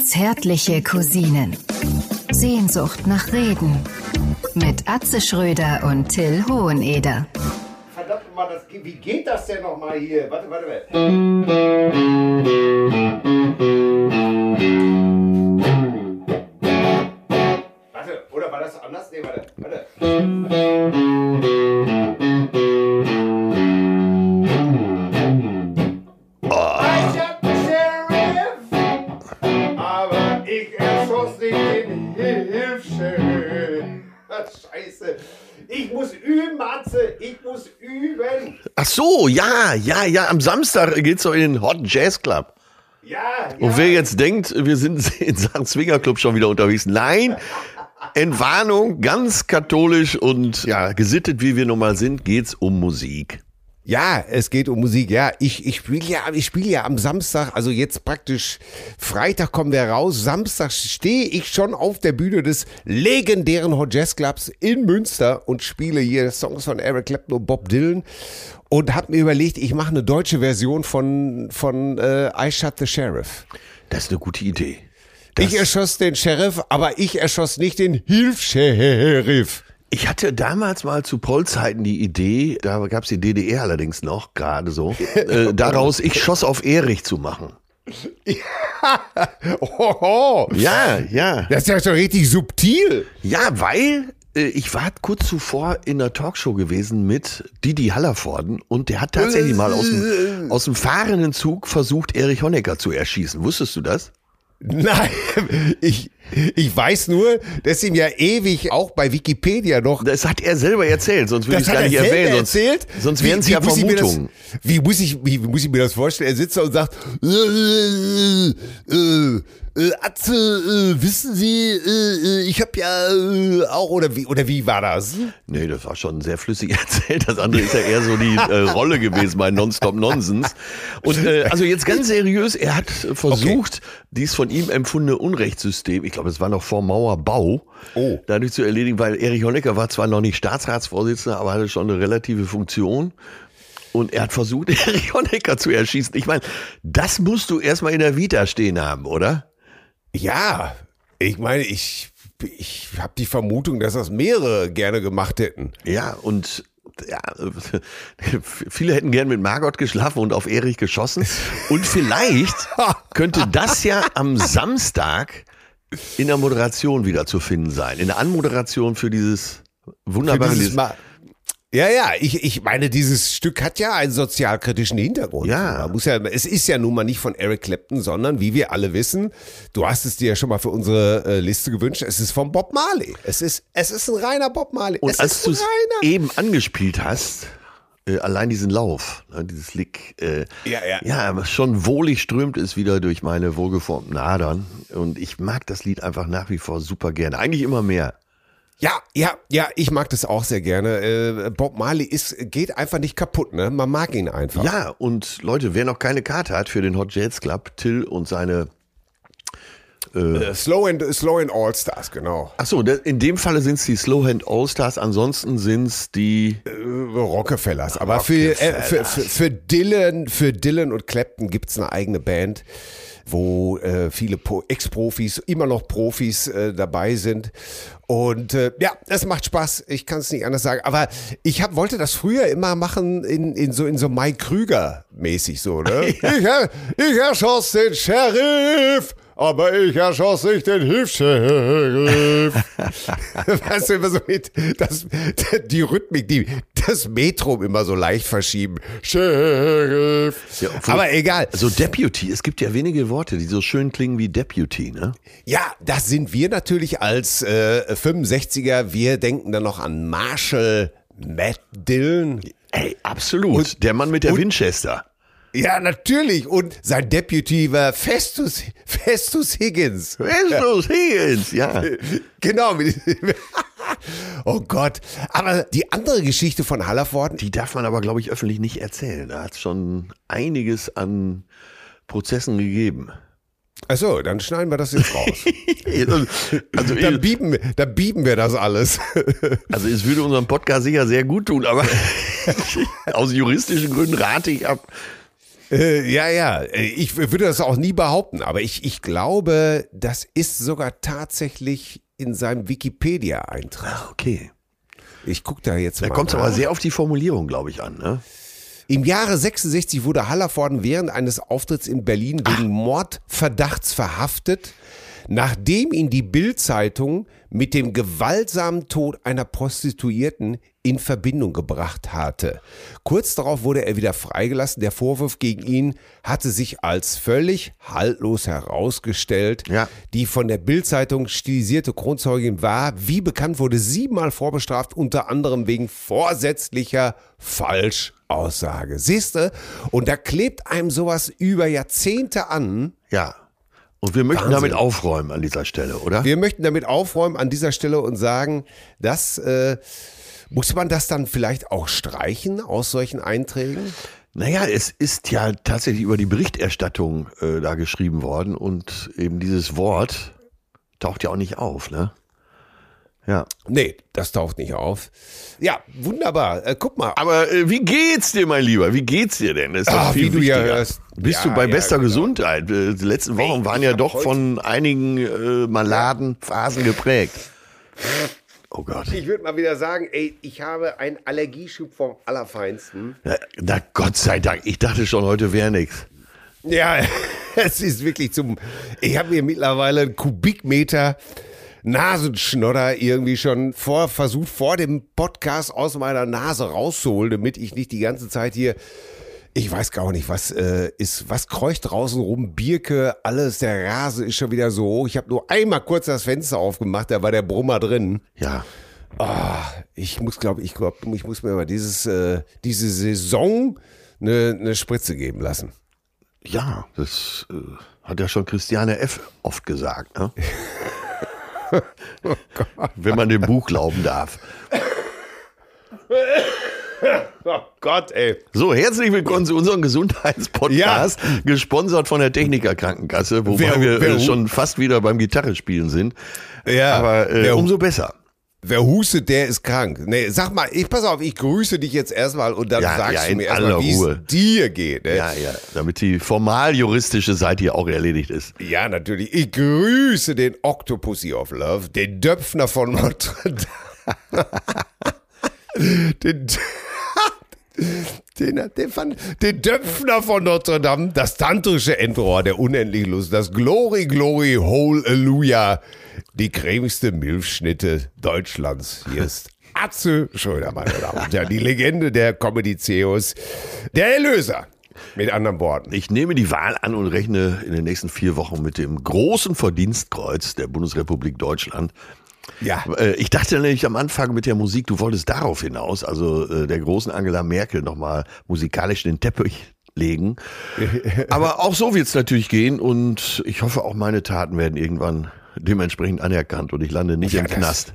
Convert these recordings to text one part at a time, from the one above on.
Zärtliche Cousinen. Sehnsucht nach Reden. Mit Atze Schröder und Till Hoheneder. Verdammt mal, das, wie geht das denn nochmal hier? Warte, warte, warte. Ja, ja, ja. Am Samstag geht's doch in den Hot Jazz Club. Ja, ja. Und wer jetzt denkt, wir sind in Sachen Swingerclub schon wieder unterwegs. Nein, Entwarnung, ganz katholisch und ja, gesittet wie wir nun mal sind, geht's um Musik. Ja, es geht um Musik. Ja, ich, ich spiele ja, ich spiele ja am Samstag, also jetzt praktisch Freitag kommen wir raus. Samstag stehe ich schon auf der Bühne des legendären Hot Jazz Clubs in Münster und spiele hier Songs von Eric Clapton und Bob Dylan und habe mir überlegt, ich mache eine deutsche Version von von äh, I Shot the Sheriff. Das ist eine gute Idee. Das, Ich erschoss den Sheriff, aber ich erschoss nicht den Hilfsheriff. Ich hatte damals mal zu Poll-Zeiten die Idee, da gab's die DDR allerdings noch, gerade so, äh, daraus ich schoss auf Erich zu machen. Oho. Ja, ja. Das ist ja schon richtig subtil. Ja, weil äh, ich war kurz zuvor in einer Talkshow gewesen mit Didi Hallervorden und der hat tatsächlich mal aus dem, aus dem fahrenden Zug versucht, Erich Honecker zu erschießen. Wusstest du das? Nein, ich, ich weiß nur, dass ihm ja ewig auch bei Wikipedia noch. Das hat er selber erzählt, sonst würde ich es gar nicht erwähnen. Sonst, erzählt. sonst wären es wie ja das- Vermutungen. Wie muss ich, wie muss ich mir das vorstellen? Er sitzt da und sagt, äh, äh, äh, äh, Atze, äh, wissen Sie, äh, äh, ich habe ja äh, auch oder wie oder wie war das? Nee, das war schon sehr flüssig erzählt. Das andere ist ja eher so die äh, Rolle gewesen bei Nonstop Nonsens. Und äh, also jetzt ganz seriös, er hat versucht, dieses von ihm empfundene Unrechtssystem, ich glaube, es war noch vor Mauerbau, Oh. dadurch zu erledigen, weil Erich Honecker war zwar noch nicht Staatsratsvorsitzender, aber hatte schon eine relative Funktion. Und er hat versucht, Erich Honecker zu erschießen. Ich meine, das musst du erstmal in der Vita stehen haben, oder? Ja, ich meine, ich ich habe die Vermutung, dass das mehrere gerne gemacht hätten. Ja, und ja, viele hätten gern mit Margot geschlafen und auf Erich geschossen. Und vielleicht könnte das ja am Samstag in der Moderation wieder zu finden sein. In der Anmoderation für dieses Für wunderbare dieses Lied. Mal. Ja, ja, ich, ich meine, dieses Stück hat ja einen sozialkritischen Hintergrund. Ja. Man muss ja. Es ist ja nun mal nicht von Eric Clapton, sondern wie wir alle wissen, du hast es dir ja schon mal für unsere äh, Liste gewünscht, es ist von Bob Marley. Es ist, es ist ein reiner Bob Marley. Und es als ist du es eben angespielt hast, äh, allein diesen Lauf, ne, dieses Lick, äh, Ja, ja. ja, schon wohlig strömt es wieder durch meine wohlgeformten Adern. Und ich mag das Lied einfach nach wie vor super gerne. Eigentlich immer mehr. Ja, ja, ja, ich mag das auch sehr gerne. Äh, Bob Marley ist, geht einfach nicht kaputt, ne? Man mag ihn einfach. Ja, und Leute, wer noch keine Karte hat für den Hot Jazz Club, Till und seine. Äh, Slow and, Slow and All Stars, genau. Achso, in dem Falle sind es die Slowhand All-Stars, ansonsten sind es die. Äh, Rockefellers. Aber für, äh, für, für, für Dylan, für Dylan und Clapton gibt's eine eigene Band, wo äh, viele Pro- Ex-Profis, immer noch Profis äh, dabei sind. Und äh, ja, es macht Spaß. Ich kann es nicht anders sagen. Aber ich hab, wollte das früher immer machen in, in so in so Mike Krüger mäßig so. Ne? ich, er- ich erschoss den Sheriff. Aber ich erschoss nicht den Hilfsheriff. weißt du, immer so mit, das, die Rhythmik, die, das Metrum immer so leicht verschieben. Sheriff. Ja, Aber egal. Also Deputy, es gibt ja wenige Worte, die so schön klingen wie Deputy, ne? Ja, das sind wir natürlich als äh, 65er. Wir denken dann noch an Marshall Matt Dillon. Ey, absolut. Und- Der Mann mit der und- Winchester. Ja, natürlich. Und sein Deputy war Festus, Festus Higgins. Festus Higgins, ja. Genau. oh Gott. Aber die andere Geschichte von Hallervorden, Die darf man aber, glaube ich, öffentlich nicht erzählen. Da hat es schon einiges an Prozessen gegeben. Achso, dann schneiden wir das jetzt raus. Also, dann, bieben, wir- dann bieben wir das alles. also es würde unserem Podcast sicher sehr gut tun, aber aus juristischen Gründen rate ich ab. Äh, ja, ja, ich würde das auch nie behaupten, aber ich, ich glaube, das ist sogar tatsächlich in seinem Wikipedia-Eintrag. Ah, okay. Ich gucke da jetzt Da mal. kommt es aber sehr auf die Formulierung, glaube ich, an. Ne? Im Jahre 66 wurde Hallervorden während eines Auftritts in Berlin wegen Mordverdachts verhaftet, nachdem ihn die Bild-Zeitung mit dem gewaltsamen Tod einer Prostituierten in Verbindung gebracht hatte. Kurz darauf wurde er wieder freigelassen. Der Vorwurf gegen ihn hatte sich als völlig haltlos herausgestellt. Ja. Die von der Bild-Zeitung stilisierte Kronzeugin war, wie bekannt wurde, siebenmal vorbestraft, unter anderem wegen vorsätzlicher Falschaussage. Siehste? Und da klebt einem sowas über Jahrzehnte an. Ja. Und wir möchten Wahnsinn. damit aufräumen an dieser Stelle, oder? Wir möchten damit aufräumen an dieser Stelle und sagen, dass äh, muss man das dann vielleicht auch streichen aus solchen Einträgen? Naja, es ist ja tatsächlich über die Berichterstattung äh, da geschrieben worden und eben dieses Wort taucht ja auch nicht auf, ne? Ja. Nee, das taucht nicht auf. Ja, wunderbar. Äh, guck mal. Aber äh, wie geht's dir, mein Lieber? Wie geht's dir denn? Das ist Ah, viel wie du ja hörst. Bist Ja, du bei ja, bester genau. Gesundheit? Äh, Die letzten Wochen waren ja doch von einigen äh, Maladenphasen geprägt. Oh Gott. Ich würde mal wieder sagen, ey, ich habe einen Allergieschub vom Allerfeinsten. Na, na Gott sei Dank. Ich dachte schon, heute wäre nichts. Ja, es ist wirklich zum. Ich habe mir mittlerweile einen Kubikmeter Nasenschnodder irgendwie schon vor, versucht, vor dem Podcast aus meiner Nase rauszuholen, damit ich nicht die ganze Zeit hier. Ich weiß gar nicht, was äh, ist, was kreucht draußen rum, Birke, alles, der Rasen ist schon wieder so hoch. Ich habe nur einmal kurz das Fenster aufgemacht, da war der Brummer drin. Ja. Ah, ich muss, glaube ich, glaube, ich muss mir mal dieses, äh, diese Saison eine, eine Spritze geben lassen. Ja, das äh, hat ja schon Christiane F. oft gesagt, ne? Wenn man dem Buch glauben darf. Oh Gott, ey. So, herzlich willkommen zu unserem Gesundheitspodcast, gesponsert von der Techniker Krankenkasse, wobei Wer- wir wer- äh, schon fast wieder beim Gitarrespielen sind. Ja, Aber äh, wer- umso besser. Wer hustet, der ist krank. Nee, sag mal, ich pass auf, ich grüße dich jetzt erstmal und dann Ja, sagst ja, du mir erstmal, wie es dir geht. Ne? Ja, ja, damit die formal juristische Seite hier auch erledigt ist. ja, natürlich. Ich grüße den Octopussy of Love, den Döpfner von Notre Dame. den, den, den, fand, den Döpfner von Notre Dame, das tantrische Endrohr der unendlichen Lust, das Glory, Glory, Halleluja, die cremigste Milchschnitte Deutschlands. Hier ist Atze Schröder, meine Damen und Herren, die Legende der Comedy-Ceos, der Erlöser. Mit anderen Worten. Ich nehme die Wahl an und rechne in den nächsten vier Wochen mit dem großen Verdienstkreuz der Bundesrepublik Deutschland. Ja. Äh, Ich dachte nämlich am Anfang mit der Musik, du wolltest darauf hinaus, also äh, der großen Angela Merkel nochmal musikalisch den Teppich legen. Aber auch so wird es natürlich gehen und ich hoffe auch meine Taten werden irgendwann dementsprechend anerkannt und ich lande nicht Ja, im das- Knast.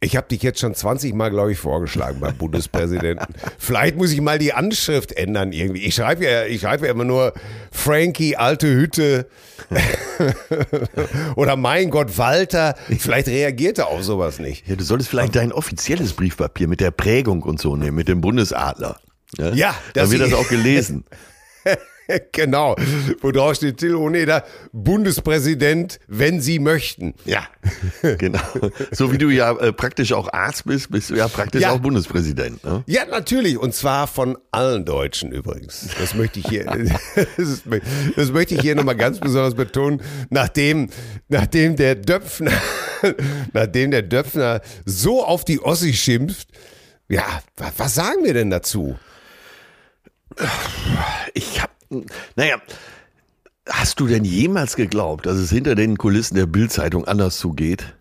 Ich habe dich jetzt schon 20 Mal, glaube ich, vorgeschlagen beim Bundespräsidenten. Vielleicht muss ich mal die Anschrift ändern irgendwie. Ich schreibe ja, ich schreibe ja immer nur Frankie, alte Hütte oder mein Gott, Walter. Vielleicht reagiert er auf sowas nicht. Ja, du solltest vielleicht dein offizielles Briefpapier mit der Prägung und so nehmen, mit dem Bundesadler. Ja, dann dass wird das auch gelesen. genau. Wo drauf steht Till Honeder, Bundespräsident, wenn Sie möchten. Ja, genau. So wie du ja äh, praktisch auch Arzt bist, bist du ja praktisch Ja. auch Bundespräsident. Ne? Ja, natürlich. Und zwar von allen Deutschen übrigens. Das möchte ich hier, das, das möchte ich hier nochmal ganz besonders betonen. Nachdem, nachdem der Döpfner, nachdem der Döpfner so auf die Ossi schimpft, ja, wa- was sagen wir denn dazu? Ich hab, naja, hast du denn jemals geglaubt, dass es hinter den Kulissen der Bildzeitung anders zugeht?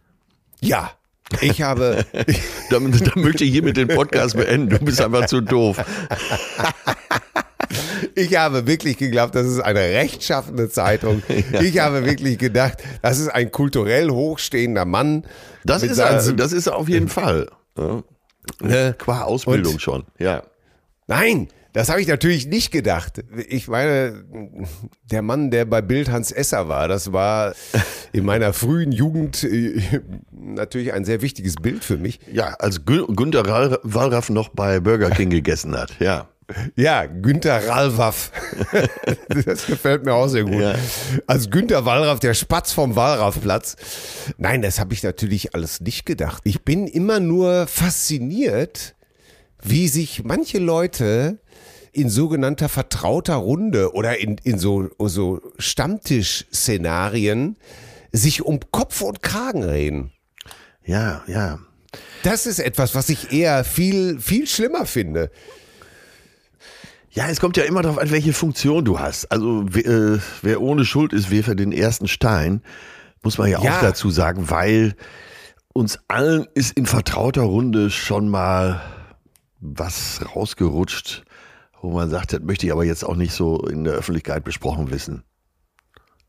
Ja, ich habe, Dann, dann möchte ich hiermit den Podcast beenden. Du bist einfach zu doof. ich habe wirklich geglaubt, das ist eine rechtschaffende Zeitung. Ich habe wirklich gedacht, das ist ein kulturell hochstehender Mann. Das ist er, das ist auf jeden Fall. Ja. Ne? Qua Ausbildung Und- schon. Ja. Nein, das habe ich natürlich nicht gedacht. Ich meine, der Mann, der bei Bild Hans Esser war, das war in meiner frühen Jugend äh, natürlich ein sehr wichtiges Bild für mich. Ja, als Gü- Günter Wall- Wallraff noch bei Burger King gegessen hat. Ja. Ja, Günther Rallwaff. Das gefällt mir auch sehr gut. Ja. Also Günther Wallraff, der Spatz vom Wallraffplatz. Nein, das habe ich natürlich alles nicht gedacht. Ich bin immer nur fasziniert, wie sich manche Leute in sogenannter vertrauter Runde oder in, in so, so Stammtisch-Szenarien sich um Kopf und Kragen reden. Ja, ja. Das ist etwas, was ich eher viel, viel schlimmer finde. Ja, es kommt ja immer darauf an, welche Funktion du hast. Also wer, äh, wer ohne Schuld ist, wirft den ersten Stein, muss man ja, Ja. auch dazu sagen, weil uns allen ist in vertrauter Runde schon mal was rausgerutscht, wo man sagt, das möchte ich aber jetzt auch nicht so in der Öffentlichkeit besprochen wissen.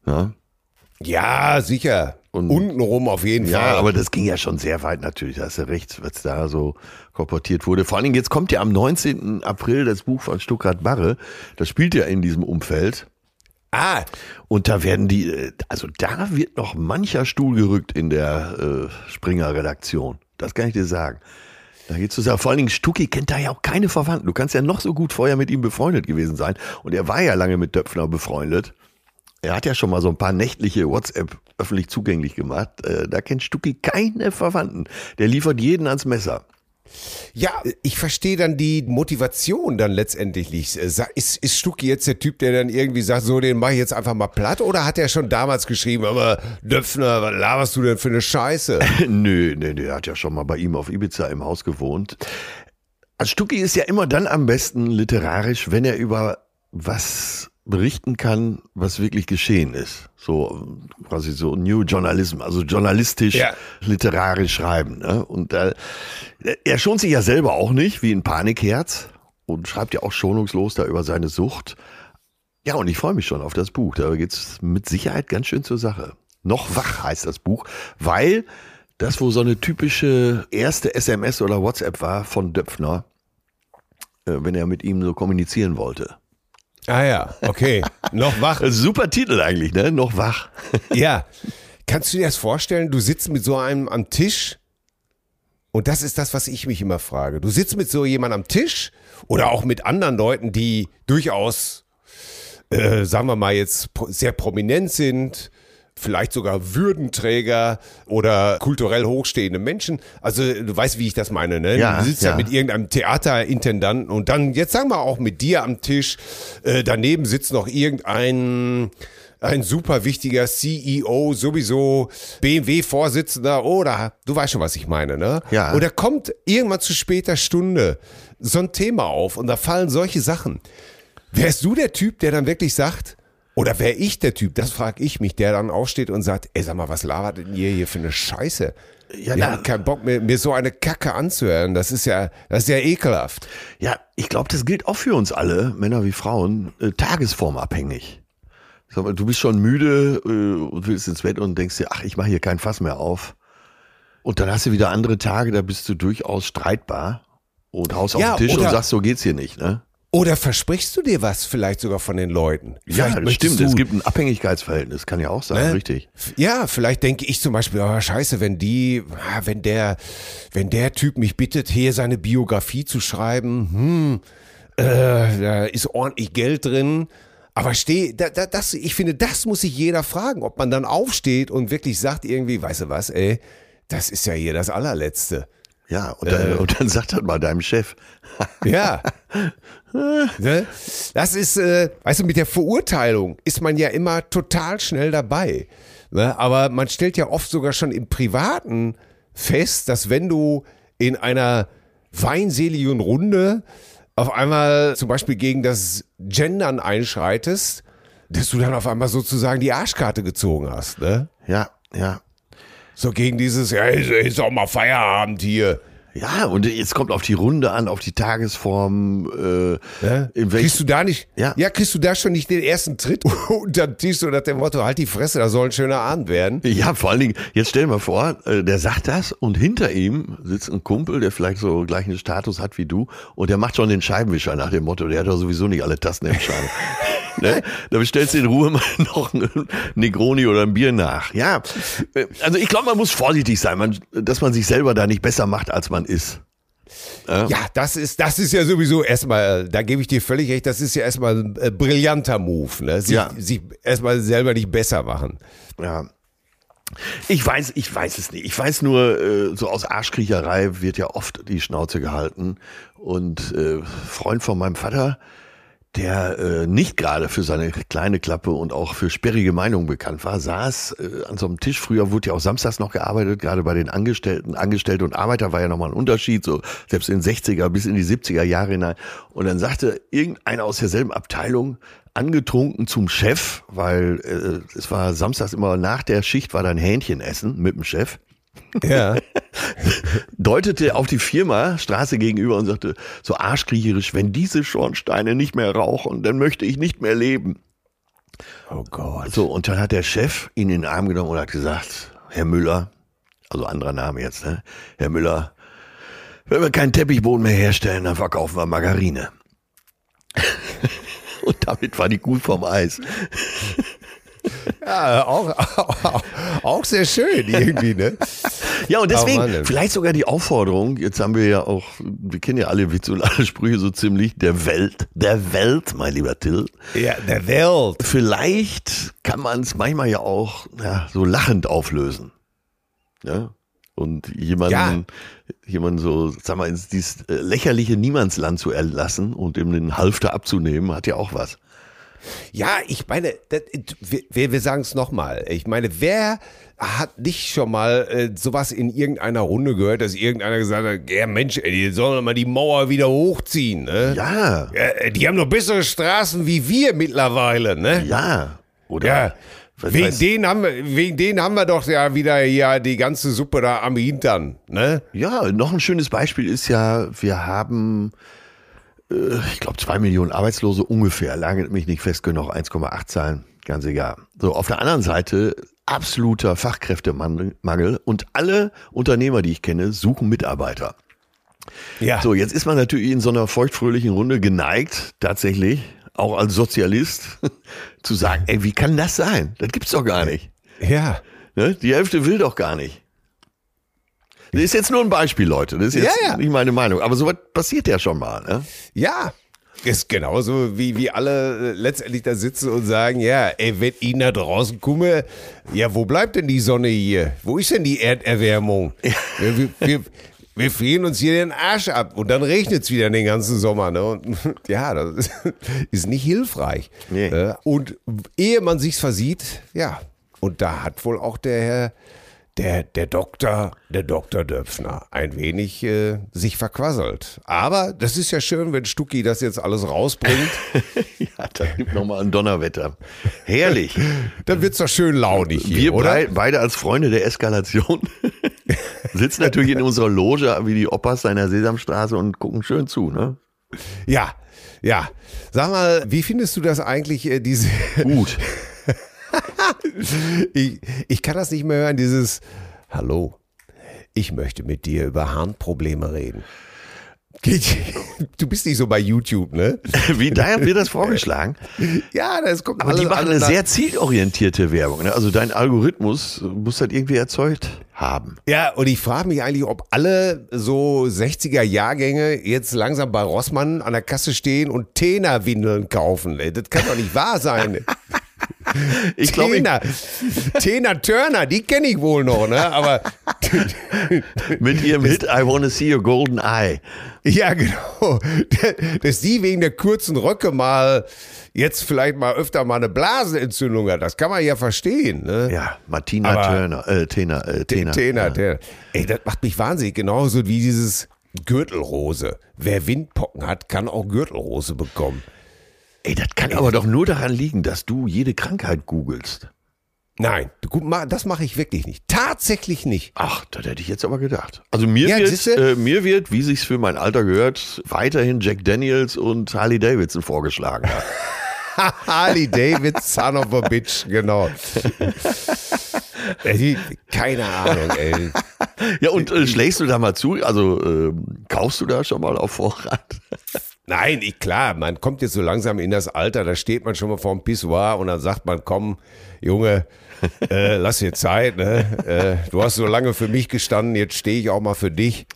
Ja, Ja, sicher. Und- Untenrum auf jeden ja Fall. aber das ging ja schon sehr weit natürlich, da hast du recht, was da so kolportiert wurde. Vor allen Dingen, jetzt kommt ja am 19. April das Buch von Stuttgart Barre, das spielt ja in diesem Umfeld. ah, Und da werden die, also da wird noch mancher Stuhl gerückt in der äh, Springer-Redaktion. Das kann ich dir sagen. Da geht's zu sagen. Vor allen Dingen, Stucki kennt da ja auch keine Verwandten. Du kannst ja noch so gut vorher mit ihm befreundet gewesen sein. Und er war ja lange mit Döpfner befreundet. Er hat ja schon mal so ein paar nächtliche WhatsApp öffentlich zugänglich gemacht. Äh, da kennt Stucki keine Verwandten. Der liefert jeden ans Messer. Ja, ich verstehe dann die Motivation dann letztendlich nicht. Äh, Ist, ist Stucki jetzt der Typ, der dann irgendwie sagt, so, den mache ich jetzt einfach mal platt? Oder hat er schon damals geschrieben, aber Döpfner, was laberst du denn für eine Scheiße? nö, nö, nö, er hat ja schon mal bei ihm auf Ibiza im Haus gewohnt. Also Stucki ist ja immer dann am besten literarisch, wenn er über was berichten kann, was wirklich geschehen ist. So quasi so New Journalism, also journalistisch, Ja. literarisch schreiben. Ne? Und äh, er schont sich ja selber auch nicht, wie ein Panikherz und schreibt ja auch schonungslos da über seine Sucht. Ja, und ich freue mich schon auf das Buch. Da geht's mit Sicherheit ganz schön zur Sache. Noch wach heißt das Buch, weil das wo so eine typische erste SMS oder WhatsApp war von Döpfner, äh, wenn er mit ihm so kommunizieren wollte. Ah ja, okay. Noch wach. Super Titel eigentlich, ne? Noch wach. Ja. Kannst du dir das vorstellen? Du sitzt mit so einem am Tisch und das ist das, was ich mich immer frage. Du sitzt mit so jemandem am Tisch oder auch mit anderen Leuten, die durchaus, äh, sagen wir mal jetzt, sehr prominent sind, vielleicht sogar Würdenträger oder kulturell hochstehende Menschen. Also du weißt, wie ich das meine, ne? Ja, du sitzt ja. ja. mit irgendeinem Theaterintendanten und dann, jetzt sagen wir auch mit dir am Tisch, äh, daneben sitzt noch irgendein ein super wichtiger CEO, sowieso BMW-Vorsitzender oder du weißt schon, was ich meine, ne? Ja. Und da kommt irgendwann zu später Stunde so ein Thema auf und da fallen solche Sachen. Wärst du der Typ, der dann wirklich sagt, oder wär ich der Typ, das frage ich mich, der dann aufsteht und sagt, ey, sag mal, was labert denn ihr hier für eine Scheiße? Ja, ich da- hab keinen Bock, mir, mir so eine Kacke anzuhören. Das ist ja, das ist ja ekelhaft. Ja, ich glaube, das gilt auch für uns alle, Männer wie Frauen, äh, tagesformabhängig. Sag mal, du bist schon müde äh, und willst ins Bett und denkst dir, ach, ich mache hier kein Fass mehr auf. Und dann hast du wieder andere Tage, da bist du durchaus streitbar und haust Ja, auf den Tisch oder- und sagst, so geht's hier nicht. Ne? Oder versprichst du dir was vielleicht sogar von den Leuten? Ja, Vielleicht das möchtest stimmt. du- Es gibt ein Abhängigkeitsverhältnis, kann ja auch sein, Ne? richtig. Ja, vielleicht denke ich zum Beispiel, oh, scheiße, wenn die, ah, wenn der, wenn der Typ mich bittet, hier seine Biografie zu schreiben, hm, äh, da ist ordentlich Geld drin. Aber steh, da, da, das, ich finde, das muss sich jeder fragen, ob man dann aufsteht und wirklich sagt irgendwie, weißt du was, ey, das ist ja hier das allerletzte. Ja, und dann, und dann sagt das mal deinem Chef. Ja. ne? Das ist, äh, weißt du, mit der Verurteilung ist man ja immer total schnell dabei. Ne? Aber man stellt ja oft sogar schon im Privaten fest, dass wenn du in einer weinseligen Runde auf einmal zum Beispiel gegen das Gendern einschreitest, dass du dann auf einmal sozusagen die Arschkarte gezogen hast. Ne? Ja, ja. So gegen dieses, ja, ist, ist auch mal Feierabend hier. Ja, und jetzt kommt auf die Runde an, auf die Tagesform. Äh, Ja? Kriegst du da nicht, Ja. ja. kriegst du da schon nicht den ersten Tritt unter den Tisch so nach dem Motto, halt die Fresse, das soll ein schöner Abend werden. Ja, vor allen Dingen, jetzt stell dir mal vor, äh, der sagt das und hinter ihm sitzt ein Kumpel, der vielleicht so gleichen Status hat wie du und der macht schon den Scheibenwischer nach dem Motto, der hat doch sowieso nicht alle Tasten im Schrank. ne? Da bestellst du in Ruhe mal noch ein Negroni oder ein Bier nach. Ja, äh, also ich glaube, man muss vorsichtig sein, man, dass man sich selber da nicht besser macht, als man ist. Ja, das ist, das ist ja sowieso erstmal, da gebe ich dir völlig recht, das ist ja erstmal ein äh, brillanter Move, ne? Sich, Ja. sich erstmal selber nicht besser machen. Ja. Ich weiß, ich weiß es nicht. Ich weiß nur, äh, so aus Arschkriecherei wird ja oft die Schnauze gehalten. Und äh, Freund von meinem Vater, der äh, nicht gerade für seine kleine Klappe und auch für sperrige Meinungen bekannt war, saß äh, an so einem Tisch. Früher wurde ja auch samstags noch gearbeitet, gerade bei den Angestellten. Angestellte und Arbeiter war ja nochmal ein Unterschied, so selbst in den 60er bis in die 70er Jahre hinein. Und dann sagte irgendeiner aus derselben Abteilung, angetrunken zum Chef, weil äh, es war samstags immer nach der Schicht war dann Hähnchen essen mit dem Chef Ja. deutete auf die Firma Straße gegenüber und sagte so arschkriecherisch, wenn diese Schornsteine nicht mehr rauchen, dann möchte ich nicht mehr leben. Oh Gott. So, und dann hat der Chef ihn in den Arm genommen und hat gesagt, Herr Müller, also anderer Name jetzt, ne? Herr Müller, wenn wir keinen Teppichboden mehr herstellen, dann verkaufen wir Margarine. und damit war die Kuh vom Eis. Ja, auch, auch, auch sehr schön irgendwie, ne? Ja, und deswegen Mann, ey. vielleicht sogar die Aufforderung, jetzt haben wir ja auch, wir kennen ja alle Witze und alle Sprüche so ziemlich, der Welt, der Welt, mein lieber Till. Ja, der Welt. Vielleicht kann man es manchmal ja auch ja, so lachend auflösen. Ja? Und jemanden, Ja. jemanden so, sag mal, ins dieses äh, lächerliche Niemandsland zu erlassen und ihm den Halfter abzunehmen, hat ja auch was. Ja, ich meine, das, wir, wir sagen es nochmal. Ich meine, wer hat nicht schon mal äh, sowas in irgendeiner Runde gehört, dass irgendeiner gesagt hat, ja Mensch, ey, die sollen doch mal die Mauer wieder hochziehen, ne? Ja, Ja, die haben doch bessere Straßen wie wir mittlerweile, ne? ja. Oder Ja. Wegen denen, haben wir, wegen denen haben wir doch ja wieder ja die ganze Suppe da am Hintern, ne? Ja, noch ein schönes Beispiel ist ja, wir haben, äh, ich glaube, zwei Millionen Arbeitslose ungefähr, lagert mich nicht fest genug, 1,8 Zahlen, ganz egal. So, auf der anderen Seite absoluter Fachkräftemangel und alle Unternehmer, die ich kenne, suchen Mitarbeiter. Ja. So, jetzt ist man natürlich in so einer feuchtfröhlichen Runde geneigt, tatsächlich, auch als Sozialist, zu sagen, ey, wie kann das sein? Das gibt's doch gar nicht. Ja. Ne? Die Hälfte will doch gar nicht. Das ist jetzt nur ein Beispiel, Leute. Das ist jetzt Ja, ja. nicht meine Meinung. Aber sowas passiert ja schon mal. Ne? Ja. Ist genauso wie, wie alle äh, letztendlich da sitzen und sagen, ja, ey, wenn ich nach draußen komme, ja, wo bleibt denn die Sonne hier? Wo ist denn die Erderwärmung? Wir, wir, wir, frieren uns hier den Arsch ab und dann regnet es wieder den ganzen Sommer. Ne? Und ja, das ist, ist nicht hilfreich. Nee. Äh, Und ehe man sich's versieht, ja, und da hat wohl auch der Herr der, der Doktor, der Doktor Döpfner, ein wenig äh, sich verquasselt. Aber das ist ja schön, wenn Stucki das jetzt alles rausbringt. Ja, das gibt nochmal ein Donnerwetter. Herrlich. Dann wird's doch schön launig hier, Wir oder? beide als Freunde der Eskalation sitzen natürlich in unserer Loge wie die Opas seiner Sesamstraße und gucken schön zu. Ne? Ja, ja. Sag mal, wie findest du das eigentlich, äh, diese... Gut. Ich, ich kann das nicht mehr hören, dieses Hallo, ich möchte mit dir über Harnprobleme reden. Du bist nicht so bei YouTube, ne? Wie daher wird das vorgeschlagen? Ja, das kommt Aber die alles machen an- eine sehr zielorientierte Werbung. Ne? Also dein Algorithmus muss das irgendwie erzeugt haben. Ja, und ich frage mich eigentlich, ob alle so 60er Jahrgänge jetzt langsam bei Rossmann an der Kasse stehen und Tena-Windeln kaufen. ey. Das kann doch nicht wahr sein. Ich glaube, Tena. Tena Turner, die kenne ich wohl noch, ne? Aber mit ihrem Hit I Wanna See Your Golden Eye. ja, genau. Dass die wegen der kurzen Röcke mal jetzt vielleicht mal öfter mal eine Blasenentzündung hat, das kann man ja verstehen, ne? Ja, Martina Aber- Turner, äh, Tena, äh, Tena. Tena, ja. Tena. Ey, das macht mich wahnsinnig. Genauso wie dieses Gürtelrose. Wer Windpocken hat, kann auch Gürtelrose bekommen. Ey, das kann aber doch nur daran liegen, dass du jede Krankheit googelst. Nein, das mache ich wirklich nicht. Tatsächlich nicht. Ach, das hätte ich jetzt aber gedacht. Also mir, Ja, wird, äh, mir wird, wie sich's für mein Alter gehört, weiterhin Jack Daniels und Harley Davidson vorgeschlagen. Harley David, son of a bitch, genau. Keine Ahnung, ey. ja, und äh, schlägst du da mal zu? Also ähm, kaufst du da schon mal auf Vorrat? Nein, ich, klar, man kommt jetzt so langsam in das Alter, da steht man schon mal vorm Pissoir und dann sagt man, komm, Junge, äh, lass dir Zeit, ne? Äh, du hast so lange für mich gestanden, jetzt stehe ich auch mal für dich.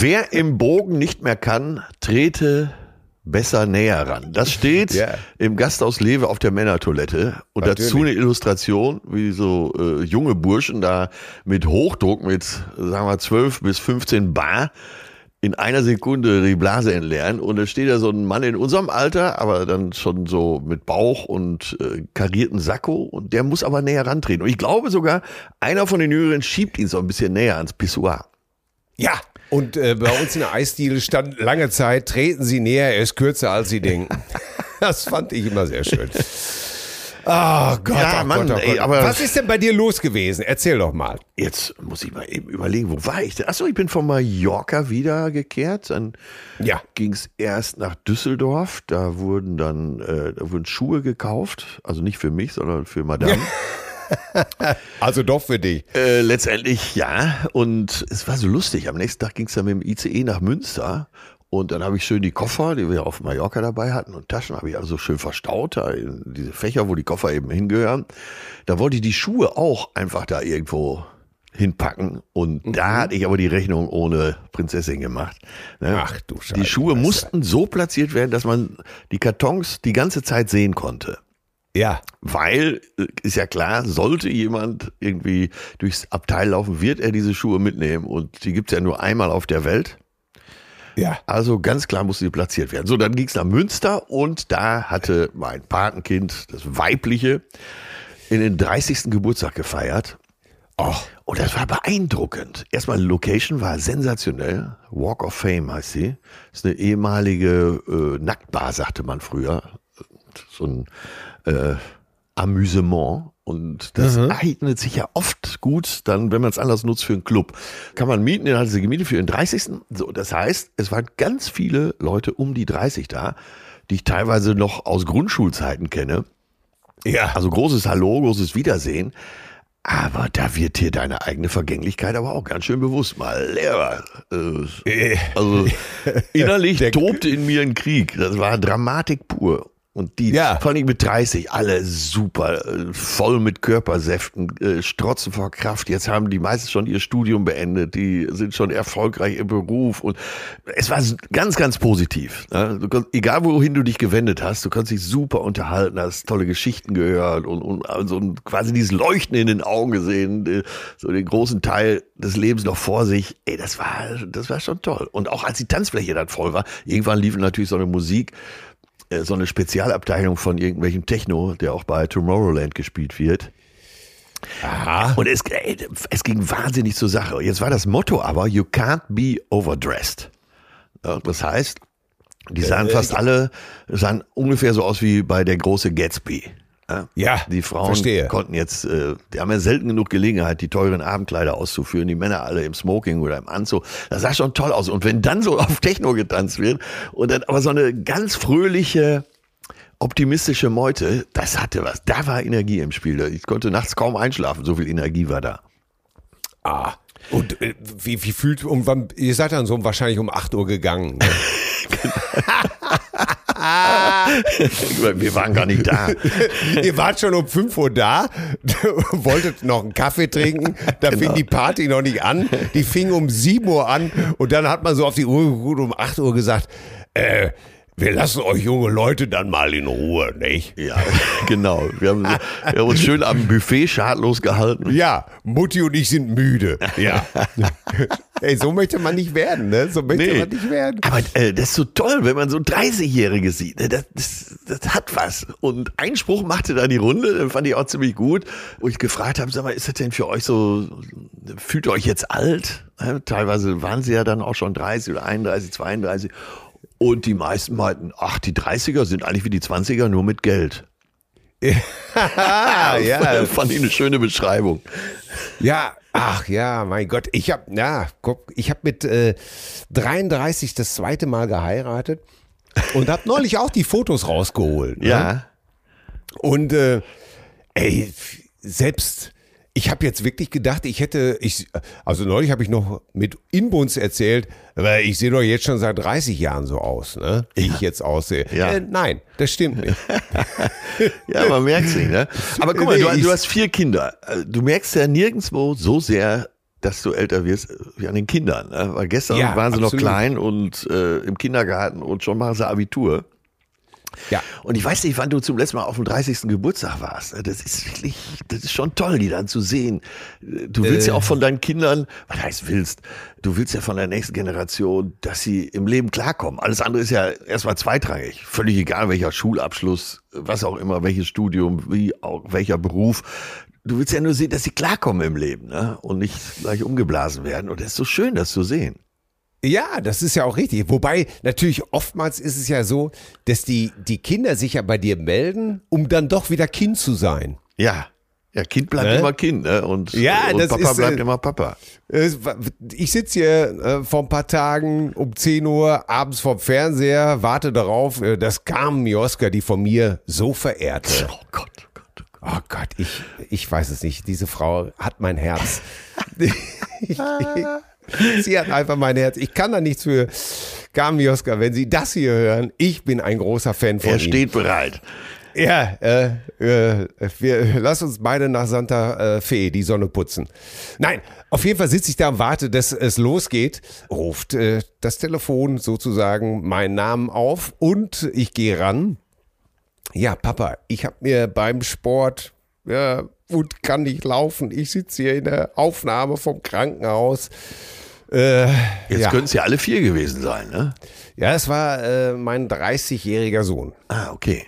Wer im Bogen nicht mehr kann, trete besser näher ran. Das steht Ja. im Gasthaus Lewe auf der Männertoilette und Natürlich. dazu eine Illustration, wie so äh, junge Burschen da mit Hochdruck, mit sagen wir 12 bis 15 Bar in einer Sekunde die Blase entleeren und da steht da so ein Mann in unserem Alter, aber dann schon so mit Bauch und äh, karierten Sakko und der muss aber näher rantreten. Und ich glaube sogar, einer von den Jüngeren schiebt ihn so ein bisschen näher ans Pissoir. Ja. Und äh, bei uns in der Eisdiele stand lange Zeit, treten Sie näher, er ist kürzer als Sie denken. Das fand ich immer sehr schön. Ah Gott, Ja, oh Mann, Gott, oh ey, Gott. aber- Was ist denn bei dir los gewesen? Erzähl doch mal. Jetzt muss ich mal eben überlegen, wo war ich denn? Achso, ich bin von Mallorca wiedergekehrt. Dann Ja. ging es erst nach Düsseldorf. Da wurden dann äh, da wurden Schuhe gekauft. Also nicht für mich, sondern für Madame. Also doch für dich. äh, letztendlich ja. Und es war so lustig. Am nächsten Tag ging es dann mit dem ICE nach Münster. Und dann habe ich schön die Koffer, die wir auf Mallorca dabei hatten und Taschen, habe ich also schön verstaut, da in diese Fächer, wo die Koffer eben hingehören. Da wollte ich die Schuhe auch einfach da irgendwo hinpacken. Und da hatte ich aber die Rechnung ohne Prinzessin gemacht. Ne? Ach du Scheiße. Die Schuhe mussten so platziert werden, dass man die Kartons die ganze Zeit sehen konnte. Ja. Weil, äh, ist ja klar, sollte jemand irgendwie durchs Abteil laufen, wird er diese Schuhe mitnehmen. Und die gibt's ja nur einmal auf der Welt. Ja. Also ganz klar musste sie platziert werden. So, dann ging's nach Münster und da hatte mein Patenkind, das weibliche, in den 30. Geburtstag gefeiert. Oh. Und das war beeindruckend. Erstmal, die Location war sensationell. Walk of Fame heißt sie. Das ist eine ehemalige äh, Nacktbar, sagte man früher. So ein äh, Amüsement. Und das eignet sich ja oft gut, dann, wenn man es anders nutzt, für einen Club. Kann man mieten, den hatte sie gemietet für den 30. So, das heißt, es waren ganz viele Leute um die 30 da, die ich teilweise noch aus Grundschulzeiten kenne. Ja. Also großes Hallo, großes Wiedersehen. Aber da wird dir deine eigene Vergänglichkeit aber auch ganz schön bewusst. Mal Lehrer. Äh, Äh. also innerlich tobte in mir ein Krieg. Das war Dramatik pur. Und die, Ja. vor allem mit 30, alle super, voll mit Körpersäften, äh, strotzen vor Kraft. Jetzt haben die meisten schon ihr Studium beendet, die sind schon erfolgreich im Beruf. Und es war ganz, ganz positiv. Ne? Konnt, egal wohin du dich gewendet hast, du konntest dich super unterhalten, hast tolle Geschichten gehört und, und, also, und quasi dieses Leuchten in den Augen gesehen, äh, so den großen Teil des Lebens noch vor sich. Ey, das war, das war schon toll. Und auch als die Tanzfläche dann voll war, irgendwann lief natürlich so eine Musik, so eine Spezialabteilung von irgendwelchem Techno, der auch bei Tomorrowland gespielt wird. Aha. Und es, ey, es ging wahnsinnig zur Sache. Jetzt war das Motto aber, you can't be overdressed. Das heißt, die sahen fast alle, sahen ungefähr so aus wie bei der große Gatsby. Ja, die Frauen verstehe. konnten jetzt, äh, die haben ja selten genug Gelegenheit, die teuren Abendkleider auszuführen, die Männer alle im Smoking oder im Anzug. Das sah schon toll aus. Und wenn dann so auf Techno getanzt wird und dann aber so eine ganz fröhliche, optimistische Meute, das hatte was. Da war Energie im Spiel. Ich konnte nachts kaum einschlafen, so viel Energie war da. Ah. Und äh, wie, wie fühlt, um wann, ihr seid dann so wahrscheinlich um 8 Uhr gegangen. Ne? Wir waren gar nicht da. ihr wart schon um 5 Uhr da, wolltet noch einen Kaffee trinken, da Genau. fing die Party noch nicht an, die fing um 7 Uhr an und dann hat man so auf die Uhr geguckt, um 8 Uhr gesagt, äh, wir lassen euch junge Leute dann mal in Ruhe, nicht? Ja, genau. Wir haben, wir haben uns schön am Buffet schadlos gehalten. Ja, Mutti und ich sind müde. Ja. Ey, so möchte man nicht werden, ne? So möchte Nee. man nicht werden. Aber äh, das ist so toll, wenn man so 30-Jährige sieht. Ne? Das, das, das hat was. Und Einspruch machte da die Runde, den fand ich auch ziemlich gut. Wo ich gefragt habe, sag mal, ist das denn für euch so, fühlt ihr euch jetzt alt? Teilweise waren sie ja dann auch schon 30 oder 31, 32. Und die meisten meinten, ach, die 30er sind eigentlich wie die 20er, nur mit Geld. Ja. Fand ich eine schöne Beschreibung. Ja, ach ja, mein Gott. Ich habe, ja, guck, ich habe mit äh, 33 das zweite Mal geheiratet und habe neulich auch die Fotos rausgeholt. Ne? Ja. Und äh, ey, selbst Ich habe jetzt wirklich gedacht, ich hätte, ich, also neulich habe ich noch mit Inbuns erzählt, aber ich sehe doch jetzt schon seit 30 Jahren so aus, ne? Wie ich jetzt aussehe. Ja. Äh, nein, das stimmt nicht. Ja, man merkt es nicht, ne? Aber guck mal, du, du hast vier Kinder. Äh, Du merkst ja nirgendwo so sehr, dass du älter wirst wie an den Kindern. Ne? Weil gestern Ja, waren sie noch absolut. klein und äh, im Kindergarten und schon machen sie Abitur. Ja. Und ich weiß nicht, wann du zum letzten Mal auf dem 30. Geburtstag warst. Das ist wirklich, das ist schon toll, die dann zu sehen. Du willst ja auch von deinen Kindern, was heißt willst, du willst ja von der nächsten Generation, dass sie im Leben klarkommen. Alles andere ist ja erstmal zweitrangig. Völlig egal, welcher Schulabschluss, was auch immer, welches Studium, wie auch welcher Beruf. Du willst ja nur sehen, dass sie klarkommen im Leben, ne? Und nicht gleich umgeblasen werden. Und das ist so schön, das zu sehen. Ja, das ist ja auch richtig. Wobei natürlich oftmals ist es ja so, dass die, die Kinder sich ja bei dir melden, um dann doch wieder Kind zu sein. Ja. Ja, Kind bleibt Ne? immer Kind, ne? Und, Ja, und das Papa ist, bleibt äh, immer Papa. Äh, Ich sitze hier äh, vor ein paar Tagen um 10 Uhr abends vorm Fernseher, warte darauf, äh, dass Carmen Mioska, die von mir so verehrte. Oh Gott, oh Gott, ich, ich weiß es nicht. Diese Frau hat mein Herz. ich, sie hat einfach mein Herz. Ich kann da nichts für Carmen Mioska, wenn Sie das hier hören. Ich bin ein großer Fan von Er Ihnen. steht bereit. Ja, äh, äh, wir, lass uns beide nach Santa äh, Fe die Sonne putzen. Nein, auf jeden Fall sitze ich da und warte, dass es losgeht. Ruft äh, das Telefon sozusagen meinen Namen auf und ich gehe ran. Ja, Papa, ich habe mir beim Sport ja, und kann nicht laufen. Ich sitze hier in der Aufnahme vom Krankenhaus. Äh, Jetzt ja. könnten es ja alle vier gewesen sein, ne? ja, es war äh, mein 30-jähriger Sohn. Ah, okay.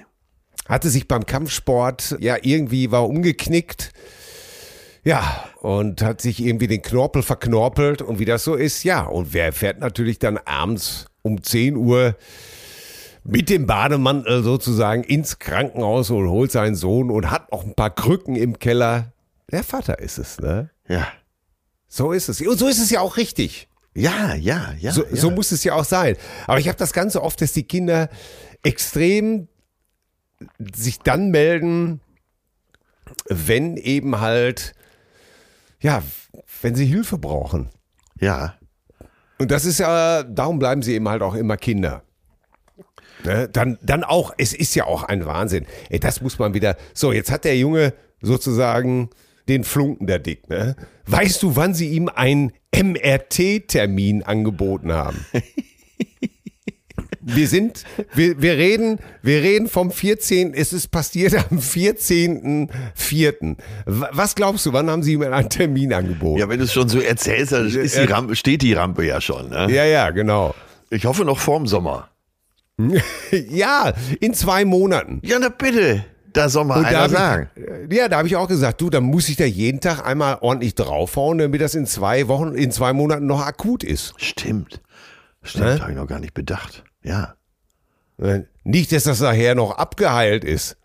hatte sich beim Kampfsport, ja, irgendwie war umgeknickt. Ja, und hat sich irgendwie den Knorpel verknorpelt und wie das so ist, ja. Und wer fährt natürlich dann abends um 10 Uhr mit dem Bademantel sozusagen ins Krankenhaus und holt seinen Sohn und hat noch ein paar Krücken im Keller. Der Vater ist es, ne? Ja. So ist es. Und so ist es ja auch richtig. Ja, ja, ja. So, ja. so muss es ja auch sein. Aber ich habe das Ganze oft, dass die Kinder extrem sich dann melden, wenn eben halt, ja, wenn sie Hilfe brauchen. ja. Und das ist ja, darum bleiben sie eben halt auch immer Kinder. Ne? Dann, dann auch, es ist ja auch ein Wahnsinn. Ey, das muss man wieder, so, jetzt hat der Junge sozusagen den Flunken der Dick, ne? Weißt du, wann sie ihm einen MRT-Termin angeboten haben? Wir sind, wir, wir reden, wir reden vom 14., es ist passiert am 14.04. W- Was glaubst du, wann haben sie ihm einen Termin angeboten? Ja, wenn du es schon so erzählst, dann die Rampe, steht die Rampe ja schon. Ne? ja, ja genau. Ich hoffe noch vorm Sommer. Ja, in zwei Monaten. Ja, na bitte. Da soll mal Und da einer hab sagen. Ich, ja, da habe ich auch gesagt, du, dann muss ich da jeden Tag einmal ordentlich draufhauen, damit das in zwei Wochen, in zwei Monaten noch akut ist. Stimmt. Stimmt, Hä? habe ich noch gar nicht bedacht. Ja, Äh, Nicht, dass das nachher noch abgeheilt ist.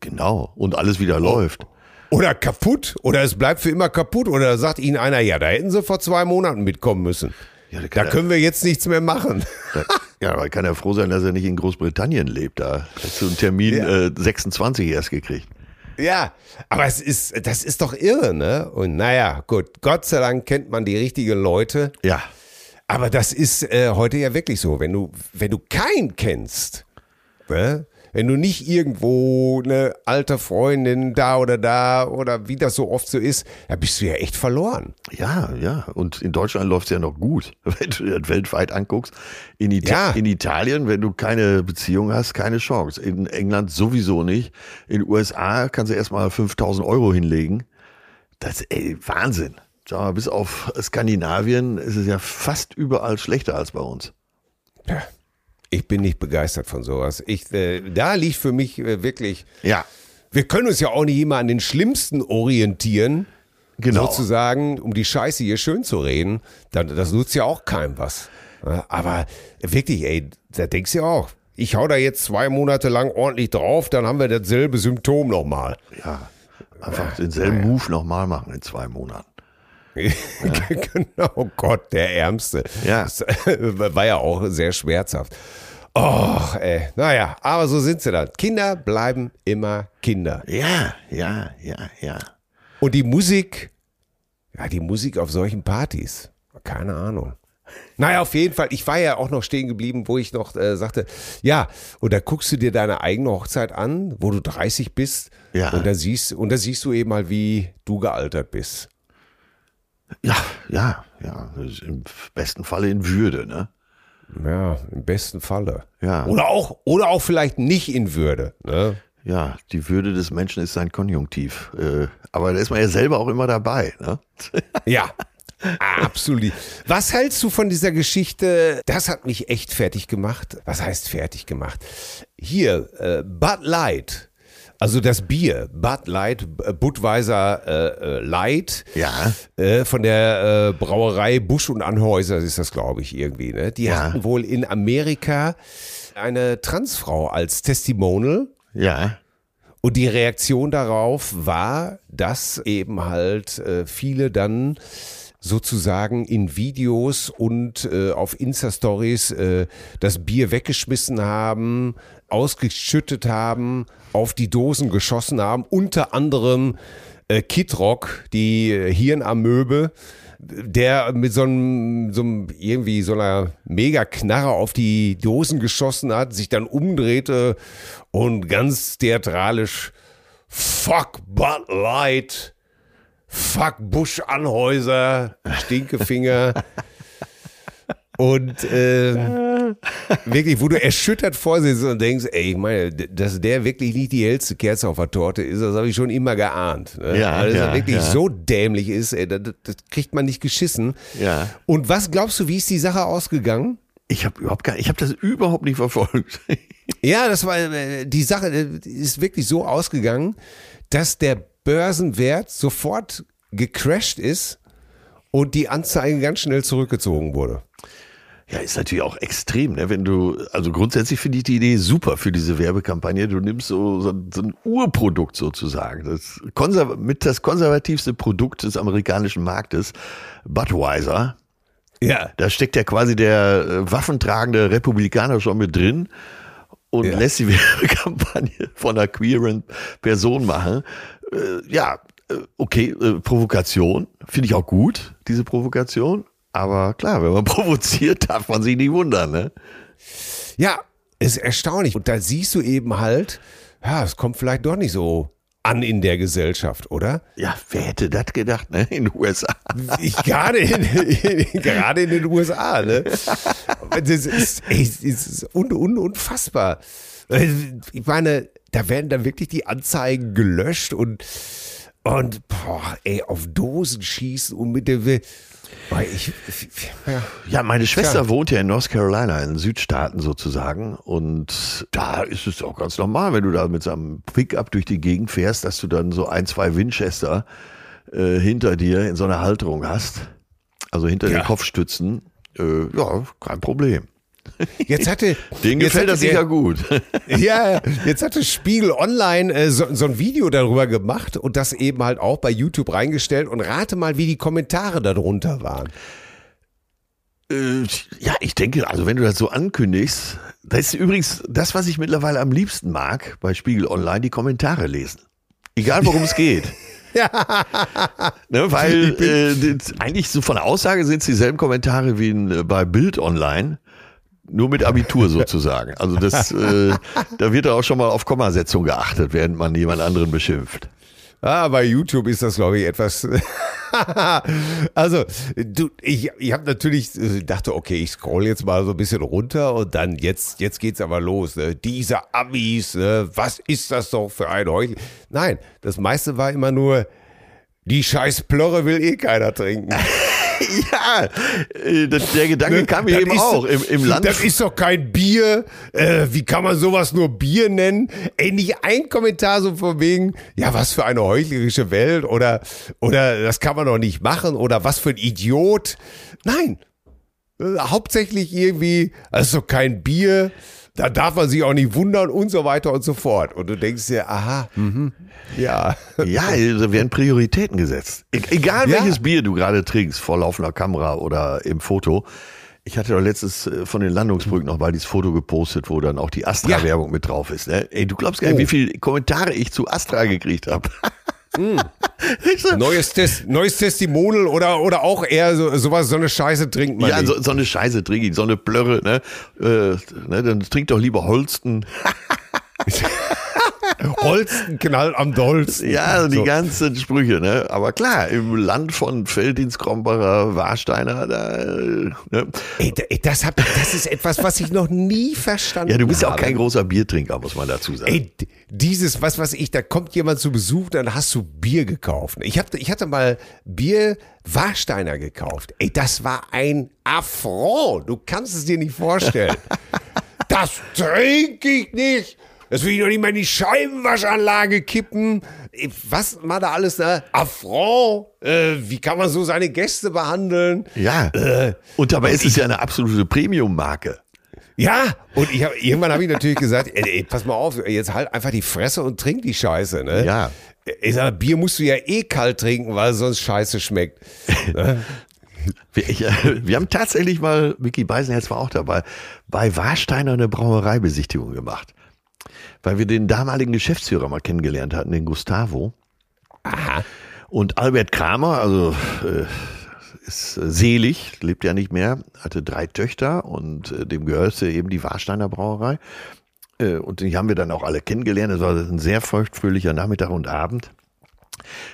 genau. Und alles wieder läuft. Oder kaputt. Oder es bleibt für immer kaputt. Oder da sagt Ihnen einer, ja, da hätten Sie vor zwei Monaten mitkommen müssen. Ja, da Da können wir jetzt nichts mehr machen. da, ja, aber kann er froh sein, dass er nicht in Großbritannien lebt. Da hast du einen Termin Ja. äh, 26 erst gekriegt. Ja, aber es ist, das ist doch irre, ne? Und naja, gut, Gott sei Dank kennt man die richtigen Leute. Ja. Aber das ist äh, heute ja wirklich so. Wenn du, wenn du keinen kennst, ne? Wenn du nicht irgendwo eine alte Freundin da oder da oder wie das so oft so ist, da bist du ja echt verloren. Ja, ja. Und in Deutschland läuft es ja noch gut, wenn du dir das weltweit anguckst. In, Ita Ja. in Italien, wenn du keine Beziehung hast, keine Chance. In England sowieso nicht. In den USA kannst du erstmal 5000 Euro hinlegen. Das ist ey, Wahnsinn. Sag mal, bis auf Skandinavien ist es ja fast überall schlechter als bei uns. Ich bin nicht begeistert von sowas. Ich, äh, da liegt für mich äh, wirklich, Ja, wir können uns ja auch nicht immer an den Schlimmsten orientieren, genau. sozusagen, um die Scheiße hier schön zu reden. Dann, das nutzt ja auch keinem was. Ja, Aber wirklich, ey, da denkst du ja auch, ich hau da jetzt zwei Monate lang ordentlich drauf, dann haben wir dasselbe Symptom nochmal. Ja, einfach denselben Move nochmal machen in zwei Monaten. genau, oh Gott, der Ärmste. Ja. Das war ja auch sehr schmerzhaft. Och, ey. Naja, aber so sind sie dann. Kinder bleiben immer Kinder. Ja, ja, ja, ja. Und die Musik, ja, die Musik auf solchen Partys, keine Ahnung. Naja, auf jeden Fall. Ich war ja auch noch stehen geblieben, wo ich noch äh, sagte, ja, und da guckst du dir deine eigene Hochzeit an, wo du 30 bist. Ja. Und da siehst, und da siehst du eben mal, wie du gealtert bist. Ja, ja, ja. Im besten Falle in Würde, ne? Ja, im besten Falle. Ja. Oder auch, oder auch vielleicht nicht in Würde. Ne? Ja, die Würde des Menschen ist sein Konjunktiv. Äh, aber da ist man ja selber auch immer dabei, ne? Ja. Absolut. Was hältst du von dieser Geschichte? Das hat mich echt fertig gemacht. Was heißt fertig gemacht? Hier, äh, Bud Light. Also das Bier, Bud Light, äh, Budweiser äh, äh, Light, Ja. äh, von der äh, Brauerei Busch und Anhäuser ist das, glaube ich, irgendwie. Ne? Die Ja. hatten wohl in Amerika eine Transfrau als Testimonial Ja. und die Reaktion darauf war, dass eben halt äh, viele dann sozusagen in Videos und äh, auf Insta-Stories äh, das Bier weggeschmissen haben, ausgeschüttet haben, auf die Dosen geschossen haben, unter anderem äh, Kid Rock, die äh, Hirnamöbe, der mit so einem, so einem irgendwie so einer Mega-Knarre auf die Dosen geschossen hat, sich dann umdrehte und ganz theatralisch Fuck Bud Light, Fuck Bush Anhäuser, Stinkefinger. Und äh, wirklich, wo du erschüttert vorsitzt und denkst, ey, ich meine, dass der wirklich nicht die hellste Kerze auf der Torte ist, das habe ich schon immer geahnt. Ne? Ja, Weil dass ja, er wirklich ja. so dämlich ist, ey, das, das kriegt man nicht geschissen. Ja. Und was glaubst du, wie ist die Sache ausgegangen? Ich habe überhaupt gar, ich habe das überhaupt nicht verfolgt. Ja, das war äh, die Sache äh, ist wirklich so ausgegangen, dass der Börsenwert sofort gecrashed ist und die Anzeige ganz schnell zurückgezogen wurde. Ja, ist natürlich auch extrem, ne? Wenn du, also grundsätzlich finde ich die Idee super für diese Werbekampagne. Du nimmst so, so, so ein Urprodukt sozusagen. Das konserv mit das konservativste Produkt des amerikanischen Marktes, Budweiser. Ja. Da steckt ja quasi der äh, waffentragende Republikaner schon mit drin und Ja. lässt die Werbekampagne von einer queeren Person machen. Äh, ja, äh, okay, äh, Provokation, finde ich auch gut, diese Provokation. Aber klar, wenn man provoziert, darf man sich nicht wundern, ne? Ja, ist erstaunlich. Und da siehst du eben halt, ja, es kommt vielleicht doch nicht so an in der Gesellschaft, oder? Ja, wer hätte das gedacht, ne? In den USA. Ich, gerade, in, in, gerade in den USA, ne? Das ist, ey, das ist un, un, unfassbar. Ich meine, da werden dann wirklich die Anzeigen gelöscht und, und boah, ey, auf Dosen schießen und mit der. Boah, ich, ja. Ja, meine Schwester Tja. wohnt ja in North Carolina, in den Südstaaten sozusagen. Und da ist es auch ganz normal, wenn du da mit so einem Pickup durch die Gegend fährst, dass du dann so ein, zwei Winchester äh, hinter dir in so einer Halterung hast. Also hinter Ja. den Kopfstützen. Äh, ja, kein Problem. Jetzt hatte. Denen jetzt gefällt das der- sicher gut. Ja, jetzt hatte Spiegel Online äh, so, so ein Video darüber gemacht und das eben halt auch bei YouTube reingestellt und rate mal, wie die Kommentare darunter waren. Äh, ja, ich denke, also wenn du das so ankündigst, das ist übrigens das, was ich mittlerweile am liebsten mag bei Spiegel Online, die Kommentare lesen. Egal worum es geht. Ne, weil äh, eigentlich so von der Aussage sind es dieselben Kommentare wie in, äh, bei Bild Online, nur mit Abitur sozusagen. Also das, äh, da wird auch schon mal auf Kommasetzung geachtet, während man jemand anderen beschimpft. Ah, bei YouTube ist das, glaube ich, etwas. also, du, ich, ich habe natürlich äh, dachte, okay, ich scroll jetzt mal so ein bisschen runter und dann jetzt, jetzt geht's aber los. Ne? Diese Amis, ne? was ist das doch für ein Heuchel? Nein, das meiste war immer nur, die scheiß Plörre will eh keiner trinken. Ja, äh, der Gedanke kam mir eben auch im, im Land. Das ist doch kein Bier. Äh, wie kann man sowas nur Bier nennen? Ey, nicht ein Kommentar so von wegen, ja, was für eine heuchlerische Welt oder, oder das kann man doch nicht machen oder was für ein Idiot. Nein. Äh, Hauptsächlich irgendwie, das ist doch kein Bier. Da darf man sich auch nicht wundern und so weiter und so fort. Und du denkst dir, aha, mhm, ja. Ja, da werden Prioritäten gesetzt. E egal Ja. welches Bier du gerade trinkst, vor laufender Kamera oder im Foto. Ich hatte doch letztens äh, von den Landungsbrücken noch mal dieses Foto gepostet, wo dann auch die Astra-Werbung mit drauf ist. Ne? Ey, du glaubst gar nicht, Oh. wie viele Kommentare ich zu Astra gekriegt habe. Neues, Test, neues Testimonial oder, oder auch eher so, sowas, so eine Scheiße trinkt man Ja, nicht. so, so eine Scheiße trinke ich, so eine Plörre, ne? Äh, ne? Dann trink doch lieber Holsten. Holsten, Knall am Dollsten. Ja, die So. ganzen Sprüche, ne? Aber klar, im Land von Feldins, Krombacher, Warsteiner, da, ne? Ey, da- ey, das, hab, das ist etwas, was ich noch nie verstanden habe. Ja, du bist ja auch kein großer Biertrinker, muss man dazu sagen. Ey, dieses, was weiß ich, da kommt jemand zu Besuch, dann hast du Bier gekauft. Ich, hab, ich hatte mal Bier Warsteiner gekauft. Ey, das war ein Affront. Du kannst es dir nicht vorstellen. das trinke ich nicht. Das will ich doch nicht mal in die Scheibenwaschanlage kippen. Ey, Was war da alles da? Affront. Äh, wie kann man so seine Gäste behandeln? ja. Äh, Und dabei ist es ja eine absolute Premium-Marke. Ja, und ich hab, irgendwann habe ich natürlich gesagt, ey, ey, pass mal auf, jetzt halt einfach die Fresse und trink die Scheiße, ne? Ja. Ich sag, Bier musst du ja eh kalt trinken, weil es sonst scheiße schmeckt. Wir, ich, äh, wir haben tatsächlich mal, Micky Beisenherz war auch dabei, bei Warsteiner eine Brauereibesichtigung gemacht. Weil wir den damaligen Geschäftsführer mal kennengelernt hatten, den Gustavo. Aha. Und Albert Kramer, also äh, ist äh, selig, lebt ja nicht mehr, hatte drei Töchter und äh, dem gehörte eben die Warsteiner Brauerei. Äh, und die haben wir dann auch alle kennengelernt. Es war ein sehr feuchtfröhlicher Nachmittag und Abend.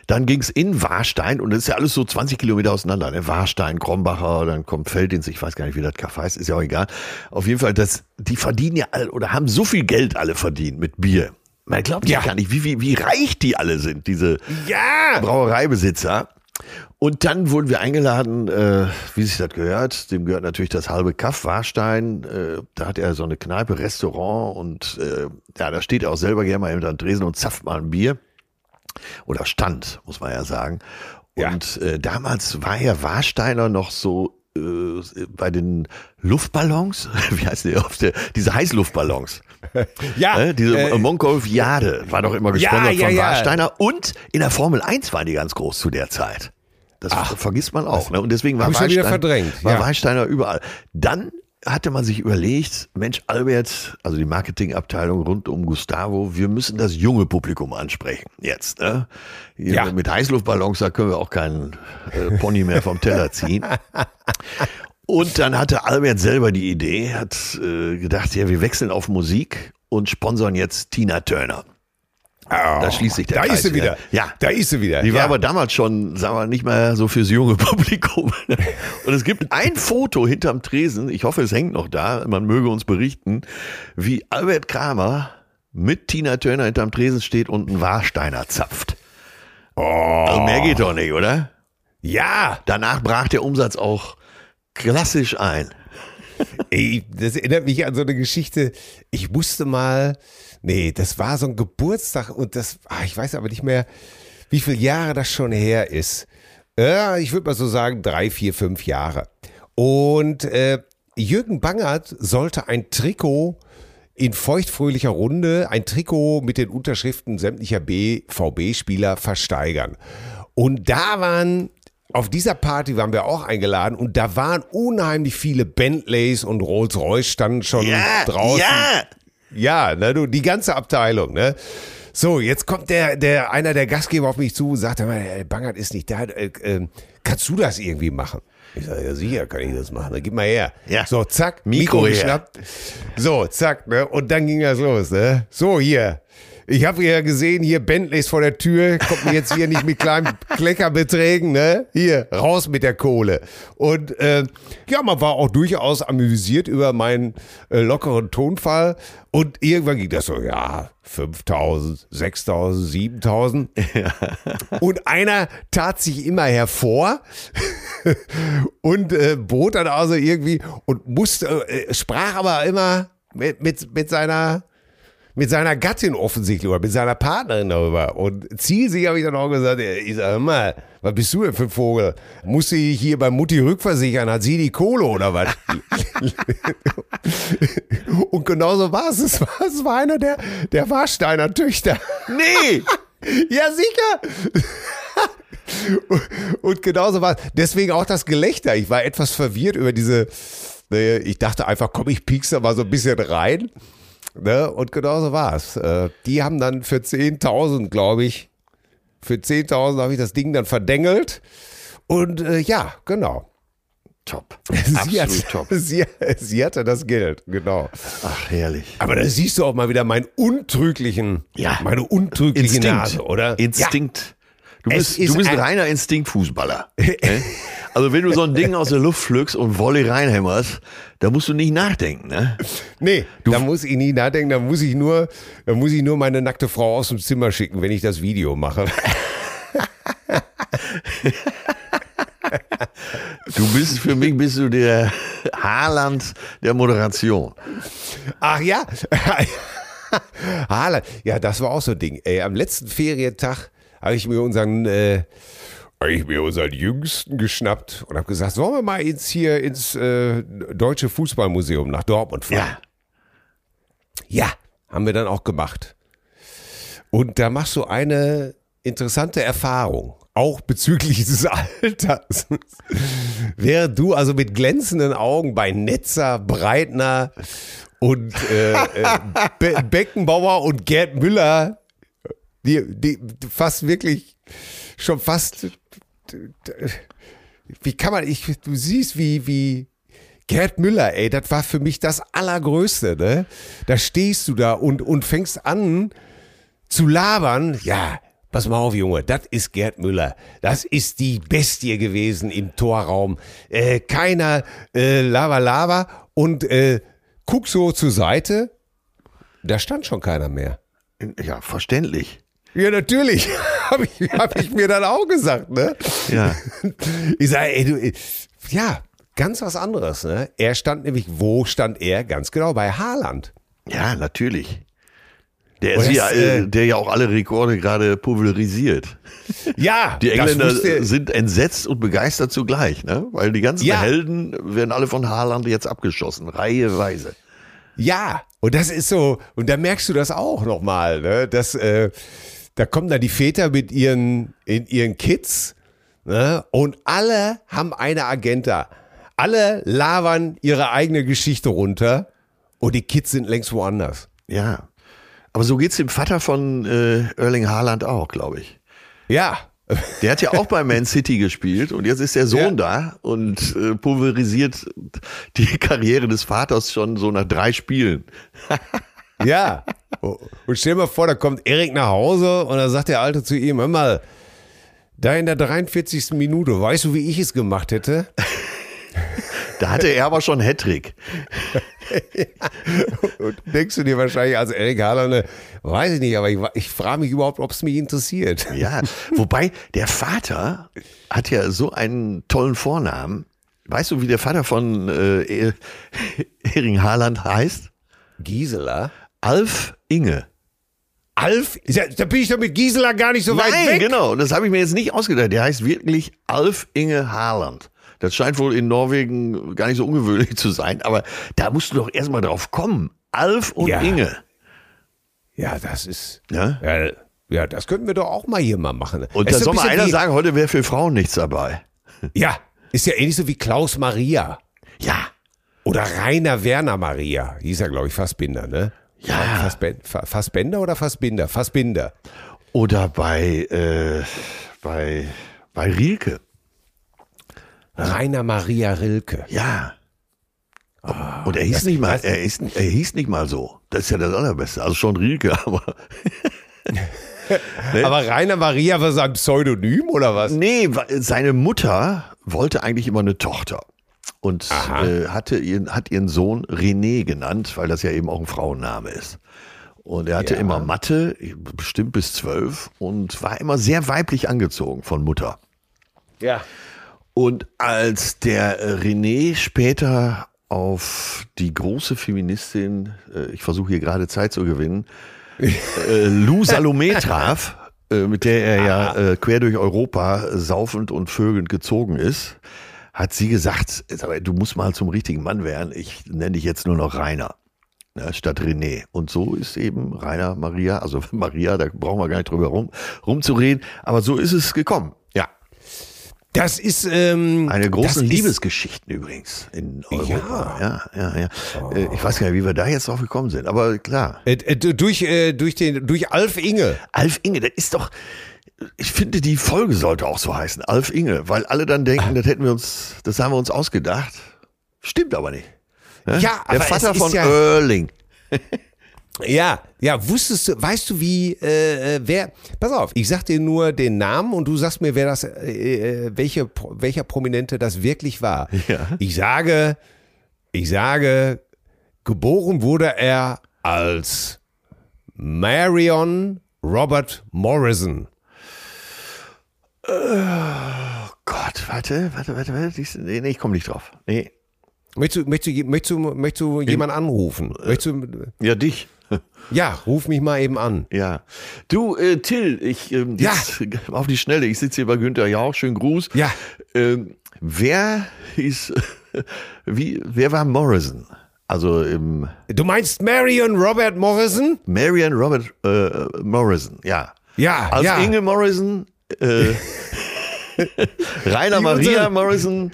Dann ging's in Warstein und das ist ja alles so 20 Kilometer auseinander. Ne? Warstein, Krombacher, dann kommt Feldins, ich weiß gar nicht, wie das Kaff heißt, ist ja auch egal. Auf jeden Fall, das, die verdienen ja alle oder haben so viel Geld alle verdient mit Bier. Man glaubt ja gar nicht, wie, wie, wie reich die alle sind, diese Ja! Brauereibesitzer. Und dann wurden wir eingeladen, äh, wie sich das gehört. Dem gehört natürlich das halbe Kaff Warstein. Äh, da hat er so eine Kneipe, Restaurant und äh, ja, da steht er auch selber gerne mal hinter Dresen und zapft mal ein Bier. Oder stand, muss man ja sagen. Ja. Und äh, damals war ja Warsteiner noch so äh, bei den Luftballons, wie heißt die, auf der, diese Heißluftballons. Ja, Äh, diese äh, Monkolf-Jade war doch immer gesponsert ja, von ja. Warsteiner. Und in der Formel 1 waren die ganz groß zu der Zeit. Das vergisst man auch. Ne? Und deswegen war Warstein, verdrängt, war ja. Warsteiner überall. Dann hatte man sich überlegt, Mensch, Albert, also die Marketingabteilung rund um Gustavo, wir müssen das junge Publikum ansprechen jetzt. Ne? Ja. Mit Heißluftballons, da können wir auch keinen äh, Pony mehr vom Teller ziehen. Und dann hatte Albert selber die Idee, hat äh, gedacht, ja, wir wechseln auf Musik und sponsern jetzt Tina Turner. Da schließt sich der da Kreis ist sie wieder. Ja, Da ist sie wieder. die war ja. aber damals schon, sagen wir, nicht mehr so fürs junge Publikum. Und es gibt ein Foto hinterm Tresen, ich hoffe, es hängt noch da, man möge uns berichten, wie Albert Kramer mit Tina Turner hinterm Tresen steht und einen Warsteiner zapft. Oh. Also mehr geht doch nicht, oder? Ja! Danach brach der Umsatz auch klassisch ein. Ey, das erinnert mich an so eine Geschichte. Ich musste mal, nee, das war so ein Geburtstag und das, ah, ich weiß aber nicht mehr, wie viele Jahre das schon her ist. Ja, ich würde mal so sagen, drei, vier, fünf Jahre. Und äh, Jürgen Bangert sollte ein Trikot in feuchtfröhlicher Runde, ein Trikot mit den Unterschriften sämtlicher BVB-Spieler versteigern. Und da waren auf dieser Party waren wir auch eingeladen und da waren unheimlich viele Bentleys und Rolls-Royce standen schon draußen. ja. Ja, ne, du, die ganze Abteilung, ne? So, jetzt kommt der, der, einer der Gastgeber auf mich zu und sagt, mal, Bangert ist nicht da, äh, äh, kannst du das irgendwie machen? Ich sage, ja sicher kann ich das machen, dann gib mal her. Ja. So, zack, Mikro Mikro geschnappt. So, zack, ne? Und dann ging das los, ne? So, hier. Ich habe ja gesehen, hier Bentleys vor der Tür, kommt mir jetzt hier nicht mit kleinen Kleckerbeträgen, ne? Hier, raus mit der Kohle. Und äh, ja, man war auch durchaus amüsiert über meinen äh, lockeren Tonfall. Und irgendwann ging das so, ja, 5000, 6000, 7000. Und einer tat sich immer hervor und äh, bot dann also irgendwie und musste, äh, sprach aber immer mit, mit, mit seiner mit seiner Gattin offensichtlich oder mit seiner Partnerin darüber. Und zielsig habe ich dann auch gesagt, ich sage, mal, was bist du denn für ein Vogel? Muss sie hier bei Mutti rückversichern? Hat sie die Kohle oder was? Und genauso war es. Es war, es war einer der, der Warsteiner Töchter. Nee! Ja, sicher. Und genauso war es. Deswegen auch das Gelächter. Ich war etwas verwirrt über diese. Ich dachte einfach, komm, ich piekse da mal so ein bisschen rein. Ne? Und genauso war es. Äh, Die haben dann für 10.000, glaube ich, Für 10.000 habe ich das Ding dann verdengelt. Und äh, ja, genau. Top. Sie, Absolut hat, top. sie, sie hatte das Geld, genau. Ach, herrlich. Aber da siehst du auch mal wieder meinen untrüglichen, Ja. meine untrügliche Instinkt. Nase, oder? Instinkt. Du bist, ist du bist ein- reiner Instinktfußballer. ne? Also wenn du so ein Ding aus der Luft pflückst und Volley reinhämmerst, da musst du nicht nachdenken. Ne? Nee, da muss ich nie nachdenken, da muss ich nur, da muss ich nur meine nackte Frau aus dem Zimmer schicken, wenn ich das Video mache. Du bist für mich bist du der Haaland der Moderation. Ach ja. Haaland. Ja, das war auch so ein Ding. Ey, am letzten Ferientag habe ich mir unseren, äh, hab ich mir unseren Jüngsten geschnappt und habe gesagt, sollen wir mal ins hier ins äh, Deutsche Fußballmuseum nach Dortmund fahren? Ja. Ja, haben wir dann auch gemacht. Und da machst du eine interessante Erfahrung, auch bezüglich des Alters. Während du also mit glänzenden Augen bei Netzer, Breitner und äh, äh, Be Beckenbauer und Gerd Müller, die, die fast wirklich schon fast, wie kann man, ich, du siehst, wie, wie, Gerd Müller, ey, das war für mich das Allergrößte, ne? Da stehst du da und, und fängst an zu labern. Ja, pass mal auf, Junge, das ist Gerd Müller. Das ist die Bestie gewesen im Torraum. Äh, keiner äh, Lava Lava und äh, guck so zur Seite. Da stand schon keiner mehr. Ja, verständlich. Ja, natürlich. Habe ich, hab ich mir dann auch gesagt, ne? Ja. Ich sage, ey, du, ja, ganz was anderes, ne? Er stand nämlich, wo stand er? Ganz genau, bei Haaland. Ja, natürlich. Der, ist ja, äh, äh, der ja auch alle Rekorde gerade pulverisiert. Ja, Die Engländer sind entsetzt und begeistert zugleich, ne? Weil die ganzen Ja. Helden werden alle von Haaland jetzt abgeschossen, reiheweise. ja, und das ist so, und da merkst du das auch nochmal, ne? Dass, äh, da kommen dann die Väter mit ihren, in ihren Kids, ne? Und alle haben eine Agenda. Alle labern ihre eigene Geschichte runter und die Kids sind längst woanders. Ja. Aber so geht's dem Vater von äh, Erling Haaland auch, glaube ich. Ja, Der hat ja auch bei Man City gespielt und jetzt ist der Sohn da und äh, pulverisiert die Karriere des Vaters schon so nach drei Spielen. Ja. Und stell dir mal vor, da kommt Erik nach Hause und dann sagt der Alte zu ihm, hör mal, da in der 43. Minute, weißt du, wie ich es gemacht hätte? Da hatte er aber schon Hattrick. Und denkst du dir wahrscheinlich als Erik Haaland, ne, weiß ich nicht, aber ich, ich frage mich überhaupt, ob es mich interessiert. Ja, wobei der Vater hat ja so einen tollen Vornamen. Weißt du, wie der Vater von äh, E- Erling Haaland heißt? Gisela? Alf Inge. Alf? Da bin ich doch mit Gisela gar nicht so weit Nein, weg. genau. Das habe ich mir jetzt nicht ausgedacht. Der heißt wirklich Alf Inge Haaland. Das scheint wohl in Norwegen gar nicht so ungewöhnlich zu sein, aber da musst du doch erstmal drauf kommen. Alf und Ja. Inge. Ja, das ist. Ja? Ja, ja, das könnten wir doch auch mal hier mal machen. Und da soll mal einer sagen, heute wäre für Frauen nichts dabei. Ja, ist ja ähnlich so wie Klaus Maria. Ja. Oder Rainer Werner Maria. Hieß er, glaube ich, Fassbinder, ne? Ja. Fassben- Fa- Fassbender oder Fassbinder? Fassbinder. Oder bei, äh, bei, bei Rielke. Rainer Maria Rilke. Ja. Und er hieß nicht mal, er, ist, er hieß nicht mal so. Das ist ja das Allerbeste. Also schon Rielke, aber. Aber Rainer Maria war sein Pseudonym oder was? Nee, seine Mutter wollte eigentlich immer eine Tochter. Und äh, hatte ihren, hat ihren Sohn René genannt, weil das ja eben auch ein Frauenname ist. Und er hatte Ja. immer Mathe, bestimmt bis zwölf, und war immer sehr weiblich angezogen von Mutter. Ja. Und als der äh, René später auf die große Feministin, äh, ich versuche hier gerade Zeit zu gewinnen, äh, Lou Salome traf, mit der er ja äh, quer durch Europa saufend und vögelnd gezogen ist, hat sie gesagt, du musst mal zum richtigen Mann werden, ich nenne dich jetzt nur noch Rainer. Ne, statt René. Und so ist eben Rainer Maria, also Maria, da brauchen wir gar nicht drüber rum, rumzureden, aber so ist es gekommen. Ja. Das ist ähm, Eine große Liebesgeschichten übrigens in Europa. Ja, ja, ja. Äh, Ich weiß gar nicht, wie wir da jetzt drauf gekommen sind, aber klar. Äh, äh, durch, äh, durch, den, durch Alf Inge. Alf Inge, das ist doch, ich finde, die Folge sollte auch so heißen, Alf Inge, weil alle dann denken, das hätten wir uns, das haben wir uns ausgedacht. Stimmt aber nicht. Ne? Ja, Der Vater von ja- Erling. Ja, ja, wusstest du, weißt du, wie, äh, äh, wer, pass auf, ich sag dir nur den Namen und du sagst mir, wer das, äh, äh, welche, welcher Prominente das wirklich war. Ja. Ich sage, ich sage, geboren wurde er als Marion Robert Morrison. Gott, warte, warte, warte, warte. Nee, ich komme nicht drauf. Nee. Möchtest du, möchtest du, möchtest du, möchtest du jemanden anrufen? Möchtest du, Ja, dich. ja, ruf mich mal eben an. Ja. Du, äh, Till, ich, ähm, Ja. auf die Schnelle, ich sitze hier bei Günther Jauch, schönen Gruß. Ja. Ähm, wer hieß, wie, wer war Morrison? Also im Du meinst Marion Robert Morrison? Marion Robert äh, Morrison, ja. Ja, Als ja. Inge Morrison, äh, Rainer Wie Maria unsere- Morrison,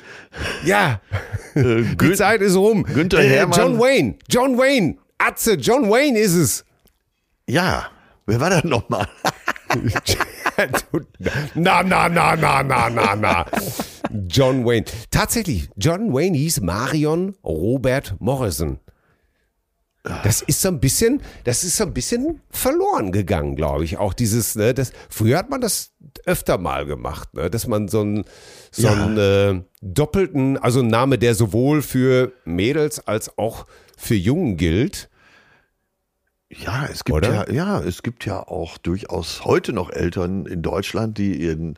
Ja. äh, Die Zeit ist rum. Günther Äh, Herrmann. John Wayne. John Wayne. Atze, John Wayne ist es. ja, wer war das nochmal? na, na, na, na, na, na, na. John Wayne. Tatsächlich, John Wayne hieß Marion Robert Morrison. Das ist so ein bisschen, das ist so ein bisschen verloren gegangen, glaube ich. Auch dieses, ne, das, früher hat man das öfter mal gemacht, ne, dass man so einen, so Ja. einen äh, doppelten, also einen Name, der sowohl für Mädels als auch für Jungen gilt. Ja, es gibt Oder? ja, ja, es gibt ja auch durchaus heute noch Eltern in Deutschland, die ihren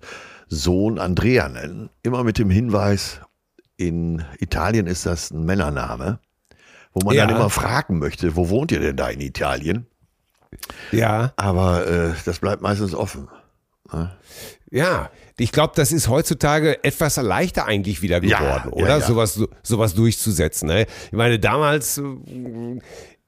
Sohn Andrea nennen. Immer mit dem Hinweis, in Italien ist das ein Männername, wo man dann Ja. immer fragen möchte, wo wohnt ihr denn da in Italien? Ja. Aber äh, das bleibt meistens offen. Ja, ich glaube, das ist heutzutage etwas leichter eigentlich wieder Ja, geworden, ja, oder? ja. Sowas, sowas durchzusetzen. Ne? Ich meine, damals, äh,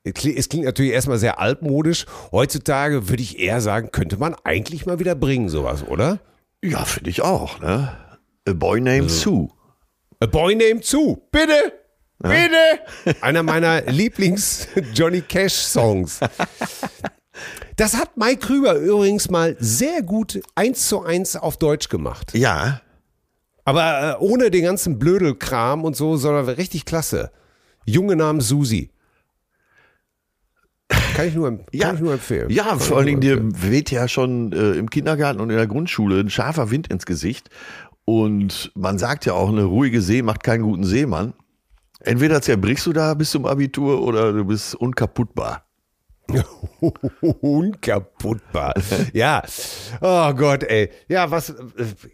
es klingt- natürlich erstmal sehr altmodisch. Heutzutage würde ich eher sagen, könnte man eigentlich mal wieder bringen, sowas, oder? Ja, finde ich auch. Ne? A Boy Named Sue. A Boy Named Sue, bitte! Bitte! Einer meiner Lieblings-Johnny Cash-Songs. Das hat Mike Krüger übrigens mal sehr gut eins zu eins auf Deutsch gemacht. Ja, Aber äh, ohne den ganzen Blödelkram und so, sondern richtig klasse. Junge Namen Susi. Kann ich nur, em- Ja, kann ich nur empfehlen. Ja, Kann vor allen Dingen dir weht ja schon äh, im Kindergarten und in der Grundschule ein scharfer Wind ins Gesicht. Und man sagt ja auch, eine ruhige See macht keinen guten Seemann. Entweder zerbrichst du da bis zum Abitur oder du bist unkaputtbar. Unkaputtbar. ja. Oh Gott, ey. Ja, was. äh,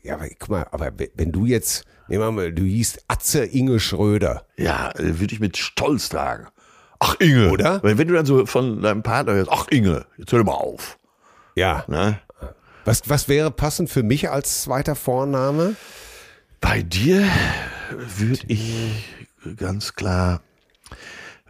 Ja, aber guck mal, aber wenn du jetzt, nehmen wir mal, du hießt Atze Inge Schröder. Ja, äh, würde ich mit Stolz tragen. Ach Inge. Oder? Wenn, wenn du dann so von deinem Partner hörst, ach Inge, jetzt hör mal auf. Ja. Ne? Was, was wäre passend für mich als zweiter Vorname? Bei dir würde ich ganz klar.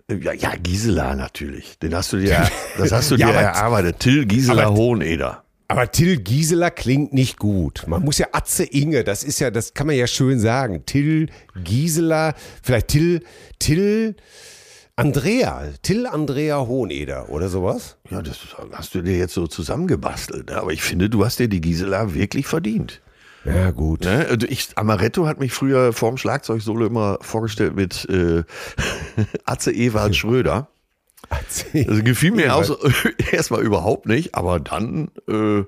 äh, Ja, ja, Gisela natürlich. Den hast du dir, das hast du Ja, dir aber- erarbeitet. Till Gisela Hoheneder. Aber Till Gisela klingt nicht gut. Man muss ja Atze Inge, das ist ja, das kann man ja schön sagen. Till Gisela, vielleicht Till, Till Andrea, Till Andrea Hoheneder oder sowas. Ja, das hast du dir jetzt so zusammengebastelt. ne? Aber ich finde, du hast dir die Gisela wirklich verdient. Ja, gut. Ne? Also Ich, Amaretto hat mich früher vorm Schlagzeugsolo immer vorgestellt mit äh, Atze Ewald Schröder. Das gefiel mir auch so, erstmal überhaupt nicht, aber dann, äh,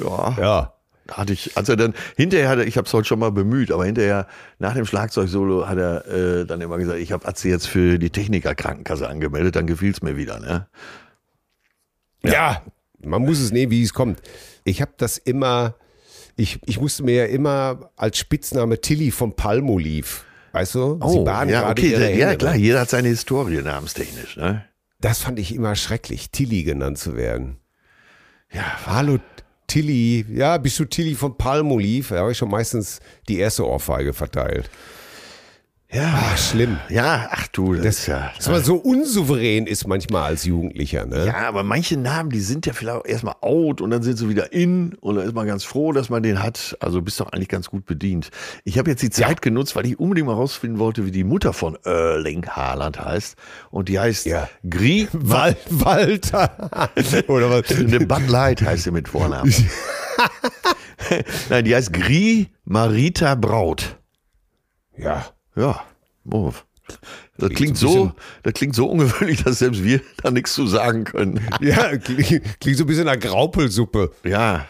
ja, Ja. hatte ich, als er dann, hinterher hatte, ich habe es heute schon mal bemüht, aber hinterher, nach dem Schlagzeugsolo hat er äh, dann immer gesagt, ich habe Atze jetzt für die Technikerkrankenkasse angemeldet, dann gefiel es mir wieder. Ne? Ja. man muss es nehmen, wie es kommt. Ich habe das immer, ich, ich musste mir ja immer als Spitzname Tilly von Palmolive, weißt du? Sie baden Oh, ja, gerade okay, ihre ja Hände. klar, jeder hat seine Historie namenstechnisch. Ne? Das fand ich immer schrecklich, Tilly genannt zu werden. Ja, Hallo Tilly, ja, bist du Tilly von Palmolive? Da habe ich schon meistens die erste Ohrfeige verteilt. Ja, Ach, schlimm. ja, ach du, das, ist ja. Dass man so unsouverän ist manchmal als Jugendlicher, ne? Ja, aber manche Namen, die sind ja vielleicht auch erstmal out und dann sind sie wieder in und dann ist man ganz froh, dass man den hat. Also bist doch eigentlich ganz gut bedient. Ich habe jetzt die Zeit genutzt, weil ich unbedingt mal rausfinden wollte, wie die Mutter von Erling Haaland heißt. Und die heißt Ja. Gri Wal Walter. Oder was? Eine Bud Light heißt sie mit Vornamen. Nein, die heißt Gri Marita Braut. Ja. Ja. Oh. Das klingt, so ein so, das klingt so ungewöhnlich, dass selbst wir da nichts zu sagen können. Ja, klingt, klingt so ein bisschen nach Graupelsuppe. Ja.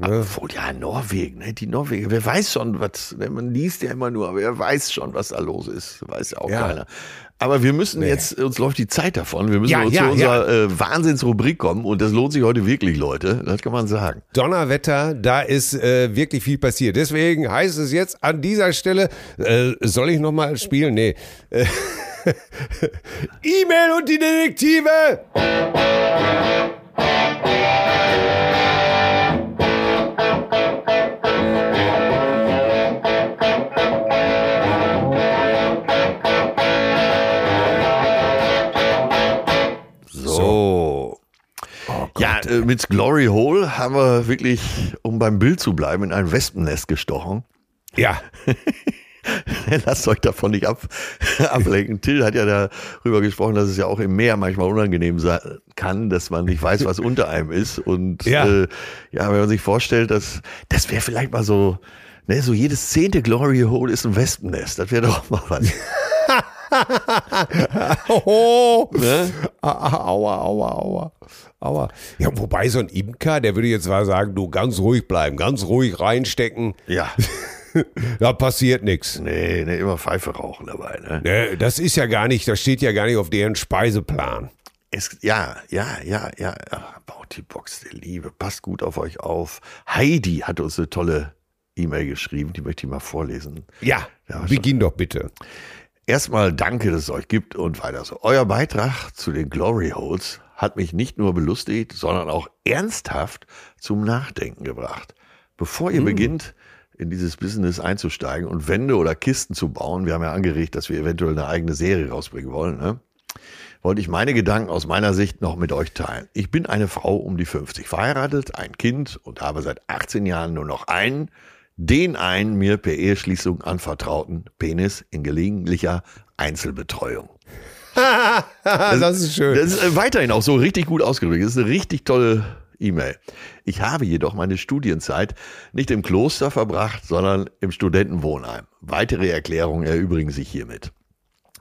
Obwohl, ja, Norwegen, ne? die Norweger, wer weiß schon, was, ne? man liest ja immer nur, aber wer weiß schon, was da los ist, weiß ja auch Ja. keiner. Aber wir müssen jetzt, uns läuft die Zeit davon, wir müssen Ja, zu ja, unserer Äh, Wahnsinnsrubrik kommen und das lohnt sich heute wirklich, Leute, das kann man sagen. Donnerwetter, da ist äh, wirklich viel passiert. Deswegen heißt es jetzt an dieser Stelle, äh, soll ich nochmal spielen? Nee. E-Mail und die Detektive! Ja, äh, mit Glory Hole haben wir wirklich, um beim Bild zu bleiben, in ein Wespennest gestochen. Ja, Lasst euch davon nicht ab, ablenken. Till hat ja darüber gesprochen, dass es ja auch im Meer manchmal unangenehm sein kann, dass man nicht weiß, was unter einem ist. Und Ja. äh, ja, wenn man sich vorstellt, dass das wäre vielleicht mal so, ne, so jedes zehnte Glory Hole ist ein Wespennest. Das wäre doch mal was. Oh, Ne? aua, aua, aua, aua. Ja, wobei so ein Imker, der würde jetzt mal sagen, du ganz ruhig bleiben, ganz ruhig reinstecken, Ja, da passiert nichts. nee, nee, immer Pfeife rauchen dabei. Ne? Ne, das ist ja gar nicht, das steht ja gar nicht auf deren Speiseplan. Es, ja, ja, ja, ja. Ach, Bounty Box der Liebe, passt gut auf euch auf. Heidi hat uns eine tolle E-Mail geschrieben, die möchte ich mal vorlesen. Ja, Ja, beginn doch bitte. Erstmal danke, dass es euch gibt und weiter so. Euer Beitrag zu den Glory Holes hat mich nicht nur belustigt, sondern auch ernsthaft zum Nachdenken gebracht. Bevor ihr beginnt, in dieses Business einzusteigen und Wände oder Kisten zu bauen, wir haben ja angeregt, dass wir eventuell eine eigene Serie rausbringen wollen, ne? wollte ich meine Gedanken aus meiner Sicht noch mit euch teilen. Ich bin eine Frau um die 50, verheiratet, ein Kind und habe seit 18 Jahren nur noch einen, den einen mir per Eheschließung anvertrauten Penis in gelegentlicher Einzelbetreuung. Das ist schön. Das ist weiterhin auch so richtig gut ausgedrückt. Das ist eine richtig tolle E-Mail. Ich habe jedoch meine Studienzeit nicht im Kloster verbracht, sondern im Studentenwohnheim. Weitere Erklärungen erübrigen sich hiermit.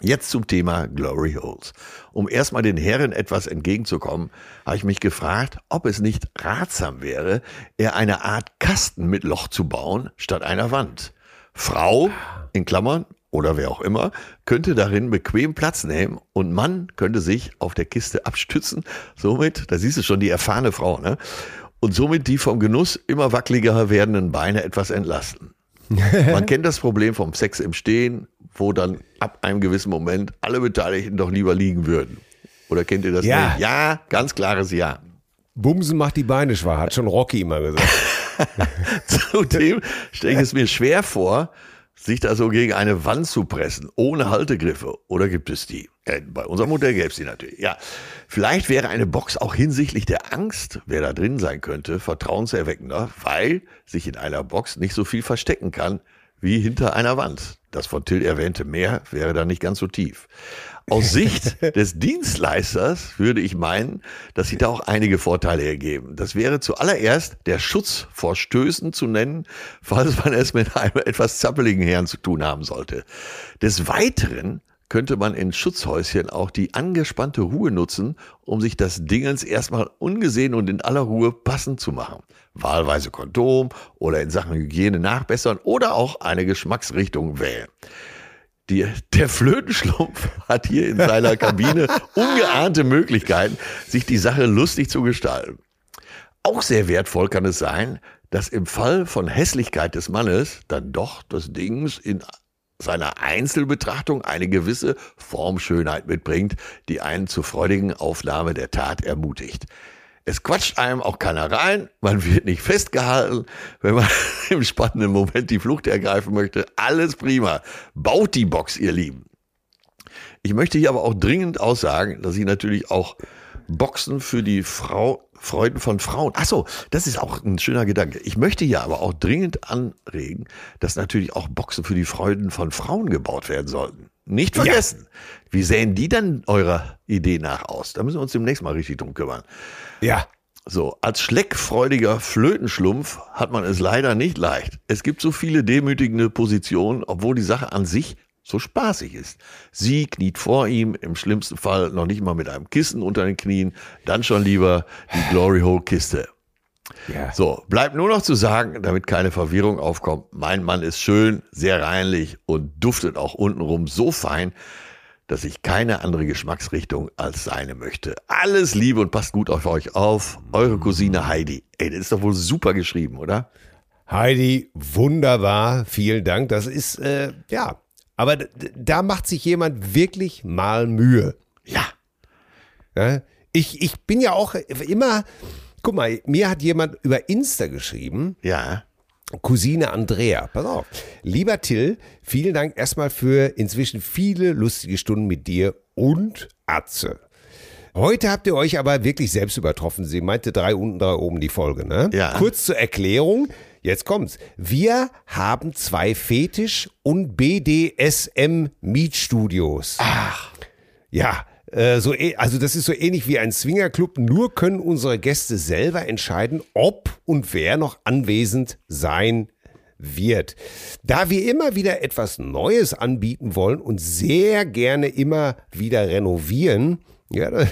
Jetzt zum Thema Glory Holes. Um erstmal den Herren etwas entgegenzukommen, habe ich mich gefragt, ob es nicht ratsam wäre, eher eine Art Kasten mit Loch zu bauen, statt einer Wand. Frau, in Klammern, oder wer auch immer, könnte darin bequem Platz nehmen und Mann könnte sich auf der Kiste abstützen. Somit, da siehst du schon die erfahrene Frau, ne? Und somit die vom Genuss immer wackeliger werdenden Beine etwas entlasten. Man kennt das Problem vom Sex im Stehen, wo dann ab einem gewissen Moment alle Beteiligten doch lieber liegen würden. Oder kennt ihr das Ja. nicht? Ja, ganz klares Ja. Bumsen macht die Beine schwach, hat schon Rocky immer gesagt. Zudem stelle ich es mir schwer vor, sich da so gegen eine Wand zu pressen, ohne Haltegriffe. Oder gibt es die? Äh, bei unserem Modell gäbe es die natürlich. Ja, vielleicht wäre eine Box auch hinsichtlich der Angst, wer da drin sein könnte, vertrauenserweckender, weil sich in einer Box nicht so viel verstecken kann wie hinter einer Wand. Das von Till erwähnte Meer wäre dann nicht ganz so tief. Aus Sicht des Dienstleisters würde ich meinen, dass sich da auch einige Vorteile ergeben. Das wäre zuallererst der Schutz vor Stößen zu nennen, falls man es mit einem etwas zappeligen Herrn zu tun haben sollte. Des Weiteren könnte man in Schutzhäuschen auch die angespannte Ruhe nutzen, um sich das Dingens erstmal ungesehen und in aller Ruhe passend zu machen. Wahlweise Kondom oder in Sachen Hygiene nachbessern oder auch eine Geschmacksrichtung wählen. Die, der Flötenschlumpf hat hier in seiner Kabine ungeahnte Möglichkeiten, sich die Sache lustig zu gestalten. Auch sehr wertvoll kann es sein, dass im Fall von Hässlichkeit des Mannes dann doch das Dings in seiner Einzelbetrachtung eine gewisse Formschönheit mitbringt, die einen zur freudigen Aufnahme der Tat ermutigt. Es quatscht einem auch keiner rein, man wird nicht festgehalten, wenn man im spannenden Moment die Flucht ergreifen möchte. Alles prima. Baut die Box, ihr Lieben. Ich möchte hier aber auch dringend aussagen, dass ich natürlich auch Boxen für die Frau, Freuden von Frauen. Ach so, das ist auch ein schöner Gedanke. Ich möchte hier aber auch dringend anregen, dass natürlich auch Boxen für die Freuden von Frauen gebaut werden sollten. Nicht vergessen. Wie sähen die dann eurer Idee nach aus? Da müssen wir uns demnächst mal richtig drum kümmern. Ja. So, als schleckfreudiger Flötenschlumpf hat man es leider nicht leicht. Es gibt so viele demütigende Positionen, obwohl die Sache an sich so spaßig ist. Sie kniet vor ihm, im schlimmsten Fall noch nicht mal mit einem Kissen unter den Knien, dann schon lieber die Glory Hole Kiste. Ja. So, bleibt nur noch zu sagen, damit keine Verwirrung aufkommt, mein Mann ist schön, sehr reinlich und duftet auch untenrum so fein, dass ich keine andere Geschmacksrichtung als seine möchte. Alles Liebe und passt gut auf euch auf. Eure Cousine Heidi. Ey, das ist doch wohl super geschrieben, oder? Heidi, wunderbar, vielen Dank. Das ist, äh, ja, aber da macht sich jemand wirklich mal Mühe. Ja. Ja? Ich, ich bin ja auch immer, guck mal, mir hat jemand über Insta geschrieben, Ja. Cousine Andrea, pass auf. Lieber Till, vielen Dank erstmal für inzwischen viele lustige Stunden mit dir und Atze. Heute habt ihr euch aber wirklich selbst übertroffen. Sie meinte drei unten, drei oben die Folge, ne? Ja. Kurz zur Erklärung. Jetzt kommt's. Wir haben zwei Fetisch- und BDSM-Mietstudios. Ach. Ja, äh, so, eh- also das ist so ähnlich wie ein Swingerclub, nur können unsere Gäste selber entscheiden, ob und wer noch anwesend sein wird. Da wir immer wieder etwas Neues anbieten wollen und sehr gerne immer wieder renovieren, ja,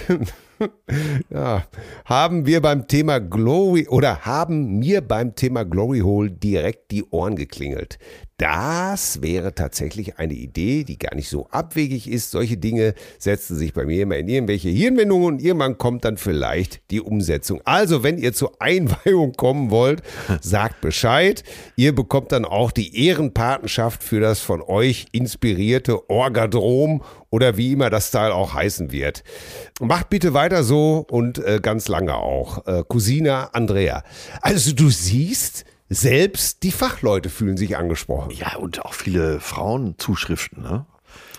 ja, haben wir beim Thema Glory oder haben mir beim Thema Glory Hole direkt die Ohren geklingelt. Das wäre tatsächlich eine Idee, die gar nicht so abwegig ist. Solche Dinge setzen sich bei mir immer in irgendwelche Hirnwendungen und irgendwann kommt dann vielleicht die Umsetzung. Also, wenn ihr zur Einweihung kommen wollt, sagt Bescheid. Ihr bekommt dann auch die Ehrenpatenschaft für das von euch inspirierte Orgadrom oder wie immer das Teil auch heißen wird. Macht bitte weiter so und äh, ganz lange auch. Äh, Cousina Andrea. Also du siehst, selbst die Fachleute fühlen sich angesprochen. Ja, und auch viele Frauenzuschriften, ne?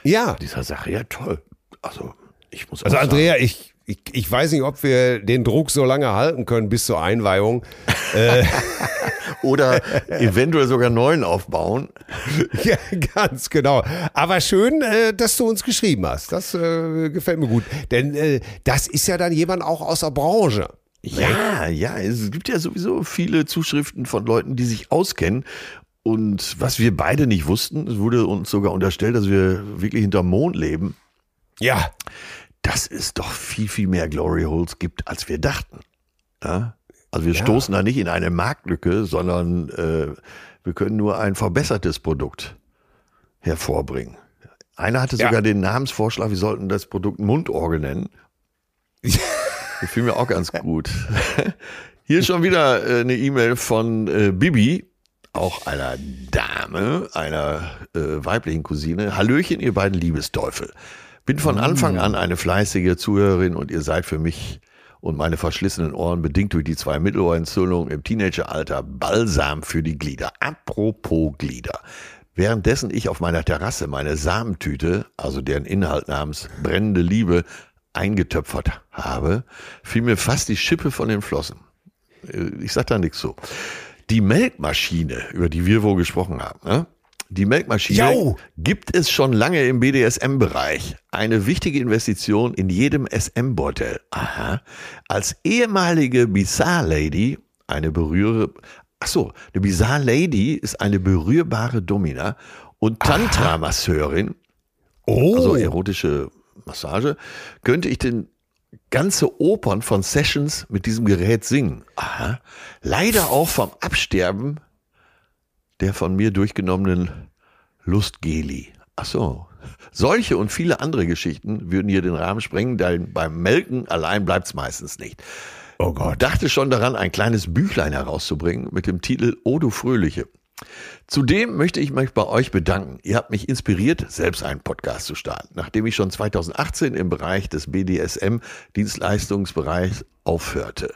Ja. Dieser Sache, ja toll. Also, ich muss Also auch sagen, Andrea, ich, ich, ich weiß nicht, ob wir den Druck so lange halten können bis zur Einweihung. Oder eventuell sogar neuen aufbauen. Ja, ganz genau. Aber schön, äh, dass du uns geschrieben hast. Das äh, gefällt mir gut. Denn äh, das ist ja dann jemand auch aus der Branche. Ja, ja, es gibt ja sowieso viele Zuschriften von Leuten, die sich auskennen. Und was wir beide nicht wussten, es wurde uns sogar unterstellt, dass wir wirklich hinterm Mond leben, Ja. dass es doch viel, viel mehr Glory Holes gibt, als wir dachten. Ja? Also wir stoßen da nicht in eine Marktlücke, sondern äh, wir können nur ein verbessertes Produkt hervorbringen. Einer hatte Ja. sogar den Namensvorschlag, wir sollten das Produkt Mundorgel nennen. Gefiel mir auch ganz gut. Hier schon wieder äh, eine E-Mail von äh, Bibi, auch einer Dame, einer äh, weiblichen Cousine. Hallöchen, ihr beiden Liebesteufel. Bin von Anfang an eine fleißige Zuhörerin und ihr seid für mich und meine verschlissenen Ohren bedingt durch die zwei Mittelohrentzündungen im Teenageralter Balsam für die Glieder. Apropos Glieder. Währenddessen ich auf meiner Terrasse meine Samentüte, also deren Inhalt namens brennende Liebe, eingetöpfert habe, fiel mir fast die Schippe von den Flossen. Äh, Ich sag da nichts so. Die Melkmaschine, über die wir wohl gesprochen haben, ne? Die Melkmaschine Jau! gibt es schon lange im BDSM-Bereich. Eine wichtige Investition in jedem SM-Bordell. Aha. Als ehemalige Bizarre Lady, eine berühre, ach so, eine Bizarre Lady ist eine berührbare Domina und Tantra-Masseurin, Oh. also erotische Massage, könnte ich den ganze Opern von Sessions mit diesem Gerät singen. Aha. Leider auch vom Absterben der von mir durchgenommenen Lustgeli. Ach so. Solche und viele andere Geschichten würden hier den Rahmen sprengen, denn beim Melken allein bleibt's meistens nicht. oh Gott. Dachte schon daran, ein kleines Büchlein herauszubringen mit dem Titel O du Fröhliche. Zudem möchte ich mich bei euch bedanken. Ihr habt mich inspiriert, selbst einen Podcast zu starten, nachdem ich schon 2018 im Bereich des BDSM-Dienstleistungsbereichs aufhörte.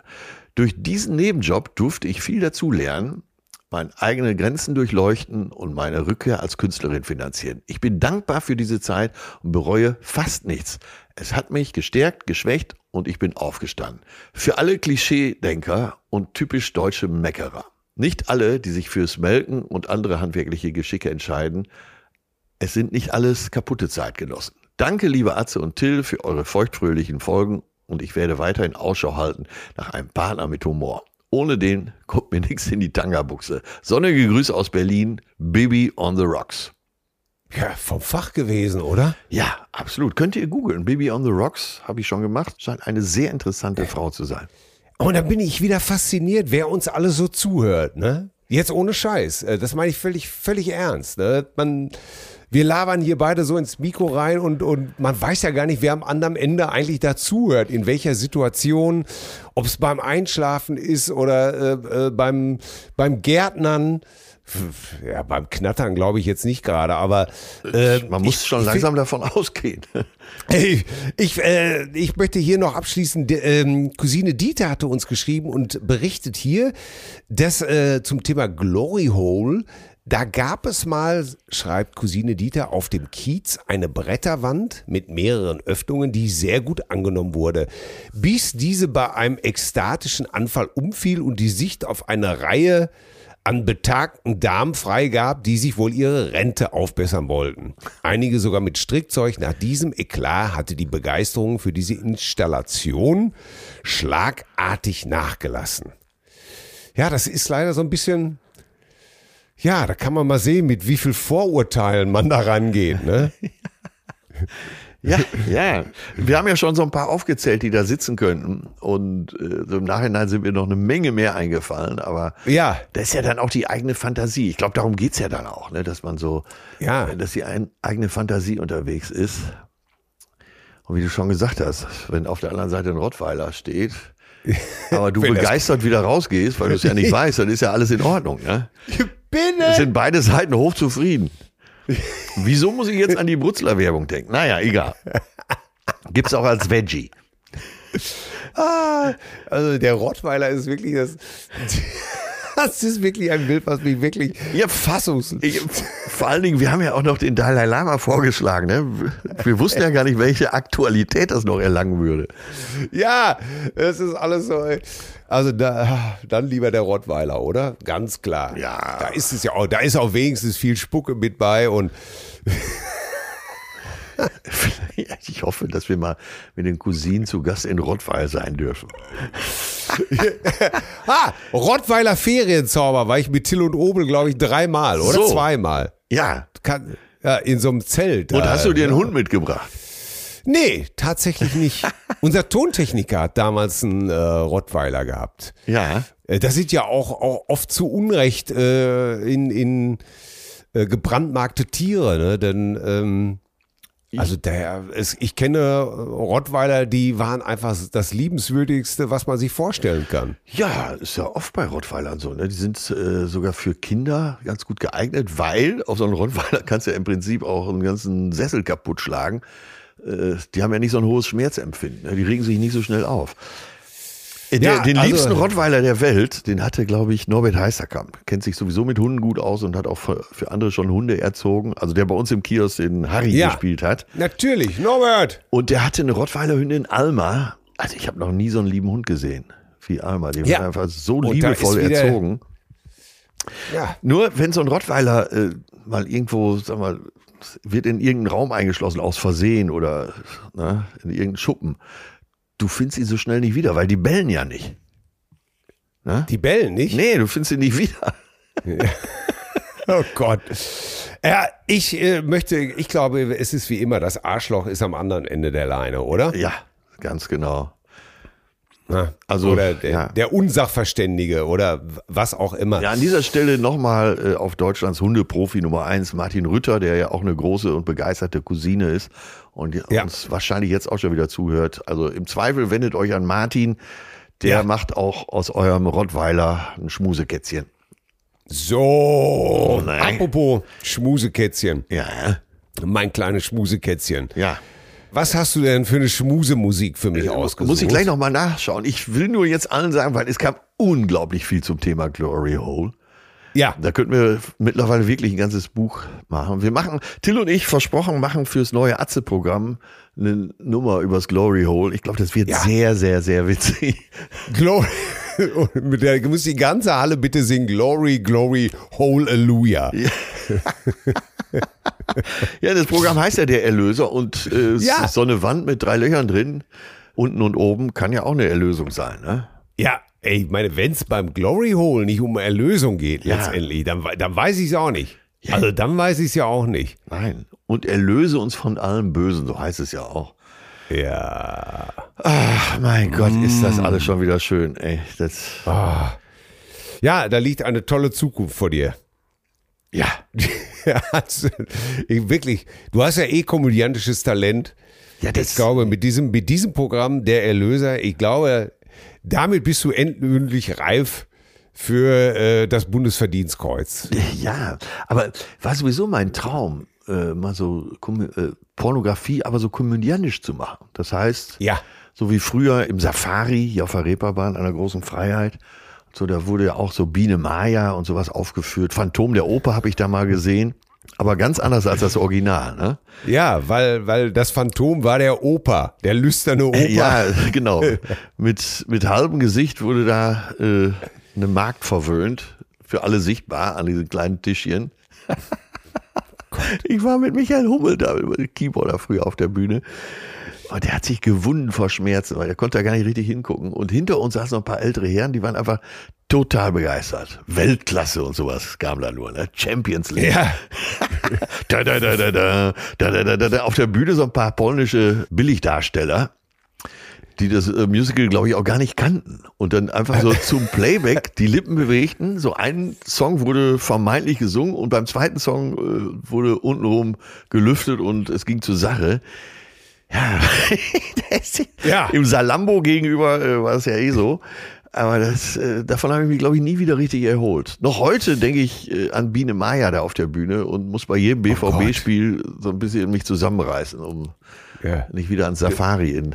Durch diesen Nebenjob durfte ich viel dazu lernen, meine eigenen Grenzen durchleuchten und meine Rückkehr als Künstlerin finanzieren. Ich bin dankbar für diese Zeit und bereue fast nichts. Es hat mich gestärkt, geschwächt und ich bin aufgestanden. Für alle Klischee-Denker und typisch deutsche Meckerer. Nicht alle, die sich fürs Melken und andere handwerkliche Geschicke entscheiden, es sind nicht alles kaputte Zeitgenossen. Danke, liebe Atze und Till, für eure feuchtfröhlichen Folgen und ich werde weiterhin Ausschau halten nach einem Partner mit Humor. Ohne den kommt mir nichts in die Tanga-Buchse. Sonnige Grüße aus Berlin, Bibi on the Rocks. Ja, vom Fach gewesen, oder? Ja, absolut. Könnt ihr googeln. Bibi on the Rocks habe ich schon gemacht. Scheint eine sehr interessante Frau zu sein. Und da bin ich wieder fasziniert, wer uns alle so zuhört, ne? Jetzt ohne Scheiß. Äh, Das meine ich völlig, völlig ernst. Ne? Man, wir labern hier beide so ins Mikro rein und, und man weiß ja gar nicht, wer am anderen Ende eigentlich dazuhört, in welcher Situation, ob es beim Einschlafen ist oder äh, äh, beim, beim Gärtnern. Ja, beim Knattern glaube ich jetzt nicht gerade, aber äh, Man muss ich- schon ich langsam davon ausgehen. Hey, ich, äh, ich möchte hier noch abschließen. Die, ähm, Cousine Dieter hatte uns geschrieben und berichtet hier, dass äh, zum Thema Glory Hole, da gab es mal, schreibt Cousine Dieter, auf dem Kiez eine Bretterwand mit mehreren Öffnungen, die sehr gut angenommen wurde, bis diese bei einem ekstatischen Anfall umfiel und die Sicht auf eine Reihe an betagten Damen freigab, die sich wohl ihre Rente aufbessern wollten. Einige sogar mit Strickzeug. Nach diesem Eklat hatte die Begeisterung für diese Installation schlagartig nachgelassen. Ja, das ist leider so ein bisschen, ja, da kann man mal sehen, mit wie viel Vorurteilen man da rangeht, ne? Ja, ja. Wir haben ja schon so ein paar aufgezählt, die da sitzen könnten. Und äh, so im Nachhinein sind mir noch eine Menge mehr eingefallen. Aber Ja. das ist ja dann auch die eigene Fantasie. Ich glaube, darum geht's ja dann auch, ne? dass man so, Ja. dass die ein, eigene Fantasie unterwegs ist. Und wie du schon gesagt hast, wenn auf der anderen Seite ein Rottweiler steht, aber du begeistert wieder rausgehst, weil du es ja nicht weißt, dann ist ja alles in Ordnung. Ne? Es Bitte! sind beide Seiten hochzufrieden. Wieso muss ich jetzt an die Brutzler-Werbung denken? Naja, egal. Gibt's auch als Veggie. Ah, also der Rottweiler ist wirklich das. Das ist wirklich ein Bild, was mich wirklich Ja, fassungs. Ich, vor allen Dingen, wir haben ja auch noch den Dalai Lama vorgeschlagen. Ne? Wir wussten ja gar nicht, welche Aktualität das noch erlangen würde. Ja, es ist alles so. Also da, dann lieber der Rottweiler, oder? Ganz klar. Ja. Da ist es ja auch, da ist auch wenigstens viel Spucke mit bei und Ich hoffe, dass wir mal mit den Cousinen zu Gast in Rottweil sein dürfen. ah, Rottweiler Ferienzauber war ich mit Till und Obel, glaube ich, dreimal oder So. zweimal. Ja. Kann, ja, in so einem Zelt. Und da. hast du dir einen Hund mitgebracht? Nee, tatsächlich nicht. Unser Tontechniker hat damals einen äh, Rottweiler gehabt. Ja. Äh, Das sind ja auch, auch oft zu Unrecht äh, in, in äh, gebrandmarkte Tiere, ne? Denn ähm, also der, es, ich kenne Rottweiler, die waren einfach das liebenswürdigste, was man sich vorstellen kann. Ja, ist ja oft bei Rottweilern so. Ne? Die sind äh, sogar für Kinder ganz gut geeignet, weil auf so einen Rottweiler kannst du ja im Prinzip auch einen ganzen Sessel kaputt schlagen. Äh, die haben ja nicht so ein hohes Schmerzempfinden. Ne? Die regen sich nicht so schnell auf. Äh, Der, Ja, den also- liebsten Rottweiler der Welt, den hatte, glaube ich, Norbert Heisterkamp. Kennt sich sowieso mit Hunden gut aus und hat auch für, andere schon Hunde erzogen. Also der bei uns im Kiosk den Harry Ja. gespielt hat. Natürlich, Norbert! Und der hatte eine Rottweilerhündin Alma. Also ich habe noch nie so einen lieben Hund gesehen wie Alma. Die Ja. war einfach so Und liebevoll erzogen. Ja, Nur wenn so ein Rottweiler äh, mal irgendwo, sag mal, wird in irgendeinen Raum eingeschlossen aus Versehen oder ne, in irgendeinen Schuppen, du findest ihn so schnell nicht wieder, weil die bellen ja nicht. Ne? die bellen nicht? Nee, du findest ihn nicht wieder. Oh Gott. Ja, ich äh, möchte, ich glaube, es ist wie immer, das Arschloch ist am anderen Ende der Leine, oder? Ja, ganz genau. Na, Also, oder der, ja. der Unsachverständige oder was auch immer. Ja, an dieser Stelle nochmal äh, auf Deutschlands Hundeprofi Nummer eins, Martin Rütter, der ja auch eine große und begeisterte Cousine ist und Ja. uns wahrscheinlich jetzt auch schon wieder zuhört. Also im Zweifel wendet euch an Martin, der Ja. macht auch aus eurem Rottweiler ein Schmusekätzchen. So, nein. apropos Schmusekätzchen, Ja, mein kleines Schmusekätzchen. ja. Was hast du denn für eine Schmusemusik für mich ausgesucht? Muss ich gleich nochmal nachschauen. Ich will nur jetzt allen sagen, weil es kam unglaublich viel zum Thema Glory Hole. Ja, Da könnten wir mittlerweile wirklich ein ganzes Buch machen. Wir machen, Till und ich versprochen, machen fürs neue Atze-Programm eine Nummer übers Glory Hole. Ich glaube, das wird Ja. sehr, sehr, sehr witzig. Glory. Mit der du musst die ganze Halle bitte singen. Glory, Glory, Hallelujah. Ja, das Programm heißt ja der Erlöser und äh, Ja. so eine Wand mit drei Löchern drin. unten und oben kann ja auch eine Erlösung sein, ne? Ja, ey, ich meine, wenn es beim Glory Hole nicht um Erlösung geht Ja. letztendlich, dann, dann weiß ich es auch nicht. Also dann weiß ich es ja auch nicht. Nein. Und erlöse uns von allem Bösen, so heißt es ja auch. Ja. Ach, mein Gott, ist das alles schon wieder schön, ey. Das, Ja, da liegt eine tolle Zukunft vor dir. ja. Also, ich, wirklich, du hast ja eh komödiantisches Talent. Ja, Ich glaube, mit diesem, mit diesem Programm, der Erlöser, ich glaube, damit bist du endgültig reif für äh, das Bundesverdienstkreuz. Ja, aber war sowieso mein Traum, äh, mal so äh, Pornografie, aber so komödiantisch zu machen. Das heißt, Ja. so wie früher im Safari hier auf der Reeperbahn der großen Freiheit. So, da wurde ja auch so Biene Maya und sowas aufgeführt. Phantom der Oper habe ich da mal gesehen. Aber ganz anders als das Original, ne? Ja, weil, weil das Phantom war der Opa, der lüsterne Opa. Ja, genau. mit, mit halbem Gesicht wurde da äh, eine Magd verwöhnt. Für alle sichtbar an diesen kleinen Tischchen. ich war mit Michael Hummel da, über den Keyboarder früher auf der Bühne. Und der hat sich gewunden vor Schmerzen, weil der konnte da gar nicht richtig hingucken. Und hinter uns saßen noch ein paar ältere Herren, die waren einfach total begeistert. Weltklasse und sowas kam da nur, ne? Champions League. Ja. da, da, da, da, da, da, da, da, da, da. Auf der Bühne so ein paar polnische Billigdarsteller, die das äh, Musical, glaube ich, auch gar nicht kannten. Und dann einfach so zum Playback die Lippen bewegten. So ein Song wurde vermeintlich gesungen und beim zweiten Song äh, wurde untenrum gelüftet und es ging zur Sache. Ja, im Salambo gegenüber äh, war es ja eh so. Aber das, äh, davon habe ich mich, glaube ich, nie wieder richtig erholt. Noch heute denke ich äh, an Biene Maya da auf der Bühne und muss bei jedem BVB-Spiel so ein bisschen mich zusammenreißen, um ja. nicht wieder ans Safari in.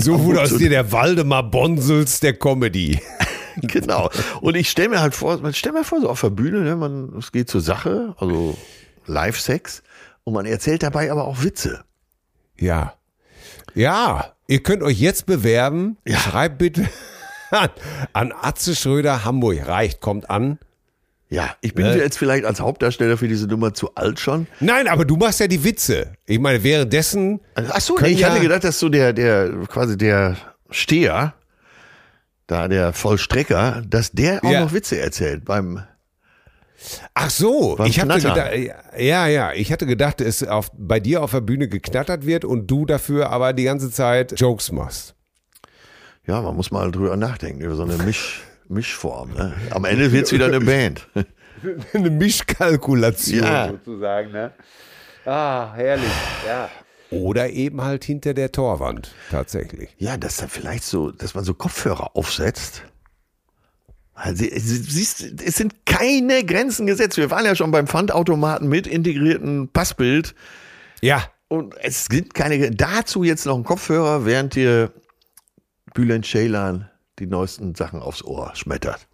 So wurde aus dir der Waldemar Bonsels der Comedy. genau. Und ich stelle mir halt vor, man stellt mir vor, so auf der Bühne, ne, man, es geht zur Sache, also Live-Sex, und man erzählt dabei aber auch Witze. Ja. Ja, ihr könnt euch jetzt bewerben. Schreibt bitte an, an Atze Schröder Hamburg. Reicht, kommt an. Ja, ich bin Ne? jetzt vielleicht als Hauptdarsteller für diese Nummer zu alt schon. Nein, aber du machst ja die Witze. Ich meine, währenddessen. Ach so, nee, ich ja- hatte gedacht, dass so der, der, quasi der Steher, da der Vollstrecker, dass der auch Ja. noch Witze erzählt beim, Ach so, Beim ich hatte gedacht, ja, ja, ich hatte gedacht, dass auf, bei dir auf der Bühne geknattert wird und du dafür aber die ganze Zeit Jokes machst. ja, man muss mal drüber nachdenken, über so eine Misch, Mischform. Ne? Am Ende wird's wieder eine Band. Eine Mischkalkulation Ja. sozusagen, ne? Ah, herrlich, ja. Oder eben halt hinter der Torwand, tatsächlich. Ja, dass da vielleicht so, dass man so Kopfhörer aufsetzt. Also, es- siehst, es sind keine Grenzen gesetzt. Wir waren ja schon beim Pfandautomaten mit integrierten Passbild. Ja, Und es sind keine, dazu jetzt noch ein Kopfhörer, während dir Bülent Ceylan die neuesten Sachen aufs Ohr schmettert.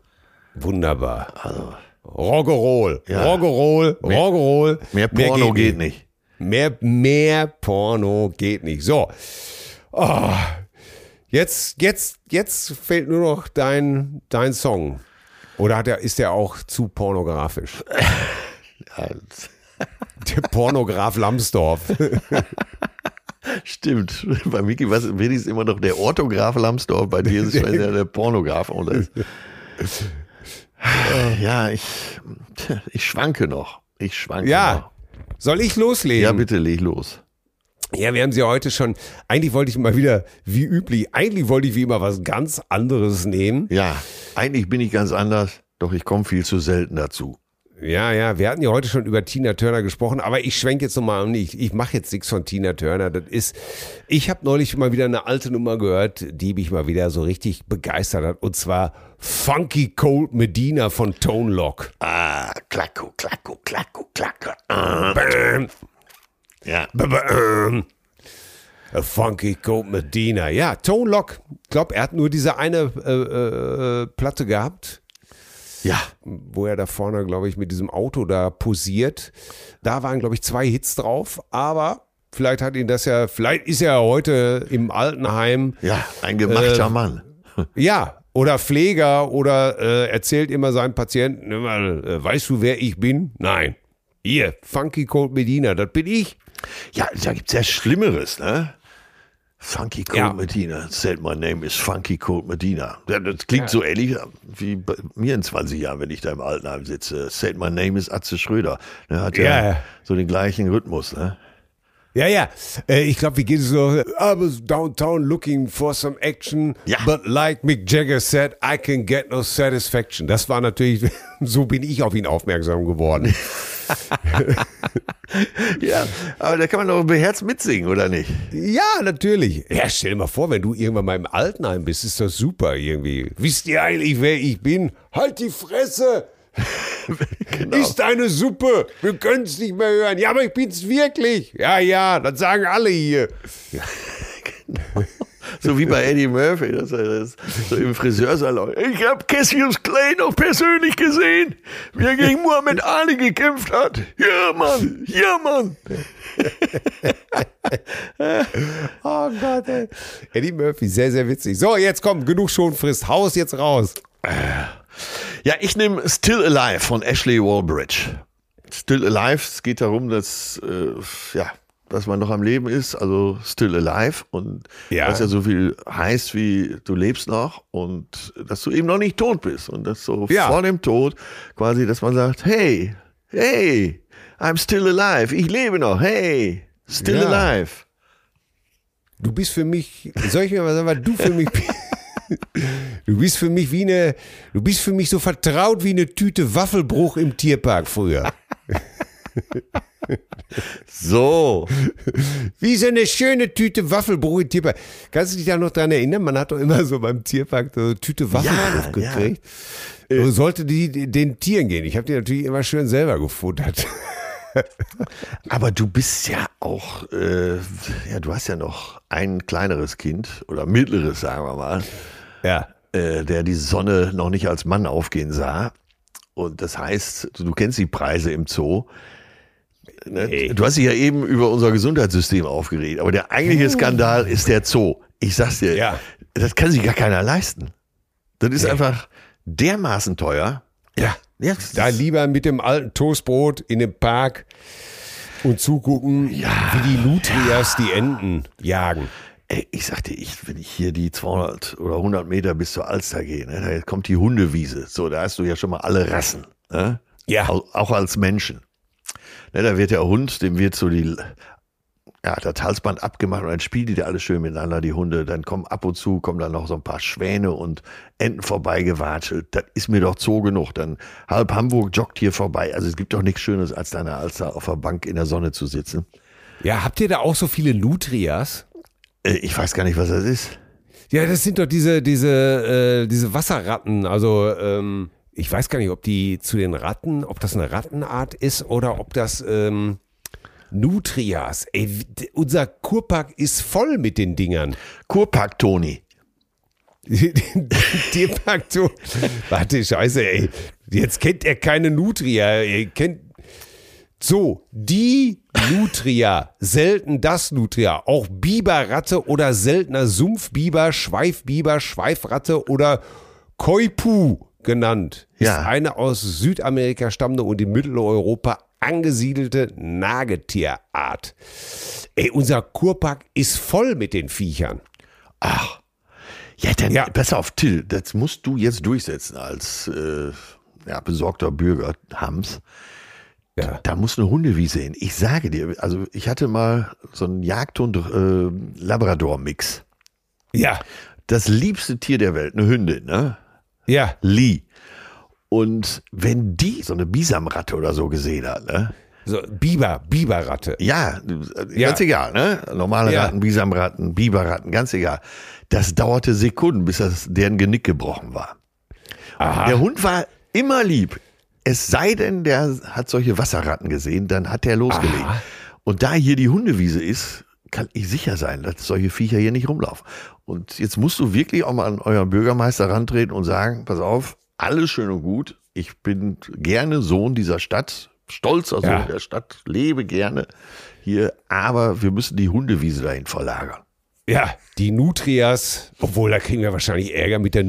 wunderbar. Also, Roggerol, Ja. Roggerol, Roggerol. mehr Porno geht nicht. Mehr, mehr Porno geht nicht. So. Oh. Jetzt, jetzt, jetzt fehlt nur noch dein, dein Song. Oder hat er, ist der auch zu pornografisch? Der Pornograf Lambsdorff. stimmt. Bei Micky was wenigstens immer noch der Orthograf Lambsdorff, bei dir ist es ja der Pornograf. Das, ja, ich, ich schwanke noch. Ich schwanke noch. Ja. Soll ich loslegen? Ja, bitte leg los. Ja, wir haben sie heute schon. Eigentlich wollte ich mal wieder, wie üblich, eigentlich wollte ich wie immer was ganz anderes nehmen. Ja, eigentlich bin ich ganz anders, doch ich komme viel zu selten dazu. Ja, ja, wir hatten ja heute schon über Tina Turner gesprochen, aber ich schwenke jetzt nochmal um. Ich, ich mache jetzt nichts von Tina Turner. Das ist, ich habe neulich mal wieder eine alte Nummer gehört, die mich mal wieder so richtig begeistert hat. Und zwar Funky Cold Medina von Tone Lock. Ah, klacko, klacko, klacko, klacko. Ah, Bam, ja, bam. A Funky Cold Medina. Ja, Tone Lock. Ich glaube, er hat nur diese eine äh, äh, Platte gehabt. ja, wo er da vorne, glaube ich, mit diesem Auto da posiert. Da waren, glaube ich, zwei Hits drauf, aber vielleicht hat ihn das ja, vielleicht ist er heute im Altenheim, ja, ein gemachter Äh, Mann. ja, oder Pfleger oder äh, erzählt immer seinen Patienten, äh, weißt du, wer ich bin? Nein. Hier, Funky Cold Medina, das bin ich. Ja, da gibt's ja Schlimmeres, ne? Funky Cold Ja. Medina. Said my name is Funky Cold Medina. Ja, das klingt so ähnlich wie bei mir in 20 Jahren, wenn ich da im Altenheim sitze. Said my name is Atze Schröder. Der hat ja, Ja. so den gleichen Rhythmus, ne? Ja, ja. Äh, ich glaube, wie geht es so? I was downtown looking for some action, Ja. but like Mick Jagger said, I can get no satisfaction. Das war natürlich, so bin ich auf ihn aufmerksam geworden. Ja, aber da kann man doch beherzt mitsingen, oder nicht? ja, natürlich. Ja, stell dir mal vor, wenn du irgendwann mal im Altenheim bist, ist das super irgendwie. Wisst ihr eigentlich, wer ich bin? Halt die Fresse! Genau. Ist eine Suppe. Wir können es nicht mehr hören. Ja, aber ich bin's wirklich. Ja, ja, das sagen alle hier. So wie bei Eddie Murphy, das, das, so im Friseursalon. Ich habe Cassius Clay noch persönlich gesehen, wie er gegen Muhammad Ali gekämpft hat. Ja, Mann, ja, Mann. Oh Gott, ey. Eddie Murphy, sehr, sehr witzig. So, jetzt komm, genug schon frisst. Haus jetzt raus. Ja, ich nehme Still Alive von Ashley Wallbridge. Still Alive, es geht darum, dass, äh, ja, dass man noch am Leben ist, also Still Alive und Ja. was ja so viel heißt wie du lebst noch und dass du eben noch nicht tot bist und das so Ja. vor dem Tod quasi, dass man sagt, hey, hey, I'm still alive, ich lebe noch, hey, still Ja. alive. Du bist für mich, soll ich mir mal sagen, was du für mich Du bist für mich wie eine, du bist für mich so vertraut wie eine Tüte Waffelbruch im Tierpark früher. So, Wie so eine schöne Tüte Waffelbruch im Tierpark. Kannst du dich da noch dran erinnern? Man hat doch immer so beim Tierpark so eine Tüte Waffelbruch Ja, gekriegt. So sollte die den Tieren gehen. Ich habe die natürlich immer schön selber gefuttert. aber du bist ja auch, äh, ja, du hast ja noch ein kleineres Kind oder mittleres, sagen wir mal. Ja. äh, der die Sonne noch nicht als Mann aufgehen sah. Und das heißt, du kennst die Preise im Zoo. Ne? Hey. Du hast dich ja eben über unser Gesundheitssystem aufgeregt, aber der eigentliche Skandal ist der Zoo. Ich sag's dir, Ja. das kann sich gar keiner leisten. Das ist einfach dermaßen teuer. Ja. Ja, Da lieber mit dem alten Toastbrot in dem Park und zugucken, wie die Nutrias die Enten jagen. Ey, ich sagte, ich, wenn ich hier die 200 oder 100 Meter bis zur Alster gehe, ne, da kommt die Hundewiese. So, da hast du ja schon mal alle Rassen. Ne? Ja. Au- Auch als Menschen. Ne, da wird der Hund, dem wird so die, ja, das Halsband abgemacht und dann spielen die da alle schön miteinander, die Hunde. Dann kommen ab und zu, kommen dann noch so ein paar Schwäne und Enten vorbeigewatschelt. Das ist mir doch Zoo genug. Dann halb Hamburg joggt hier vorbei. Also es gibt doch nichts Schönes, als da in der Alster auf der Bank in der Sonne zu sitzen. Ja, habt ihr da auch so viele Nutrias? Äh, Ich weiß gar nicht, was das ist. Ja, das sind doch diese, diese, äh, diese Wasserratten. Also, ähm, ich weiß gar nicht, ob die zu den Ratten, ob das eine Rattenart ist oder ob das ähm, Nutrias. Ey, unser Kurpark ist voll mit den Dingern. Kurpark Toni. Tierpark, so. Warte, scheiße, ey. Jetzt kennt er keine Nutria. Ihr kennt. So, die Nutria, selten das Nutria, auch Biberratte oder seltener Sumpfbiber, Schweifbiber, Schweifratte oder Koipu genannt, Ja. ist eine aus Südamerika stammende und in Mitteleuropa angesiedelte Nagetierart. Ey, unser Kurpark ist voll mit den Viechern. Ach. Ja, dann Ja. pass auf, Till, das musst du jetzt durchsetzen als äh, ja, besorgter Bürger Hams. Ja. Da muss eine Hundewiese hin. Ich sage dir, also ich hatte mal so einen Jagdhund-Labrador-Mix. Ja, Das liebste Tier der Welt, eine Hündin, ne? Ja, Lee. Und wenn die so eine Bisamratte oder so gesehen hat, ne? so Biber, Biberratte. Ja, Ja. ganz egal, ne? Normale Ja. Ratten, Bisamratten, Biberratten, ganz egal. Das dauerte Sekunden, bis das deren Genick gebrochen war. Aha. Der Hund war immer lieb. Es sei denn, der hat solche Wasserratten gesehen, dann hat der losgelegt. Aha. Und da hier die Hundewiese ist, kann ich sicher sein, dass solche Viecher hier nicht rumlaufen. Und jetzt musst du wirklich auch mal an euren Bürgermeister rantreten und sagen, pass auf, alles schön und gut. Ich bin gerne Sohn dieser Stadt, stolzer Sohn Ja. der Stadt, lebe gerne hier, aber wir müssen die Hundewiese dahin verlagern. Ja, die Nutrias, obwohl da kriegen wir wahrscheinlich Ärger mit der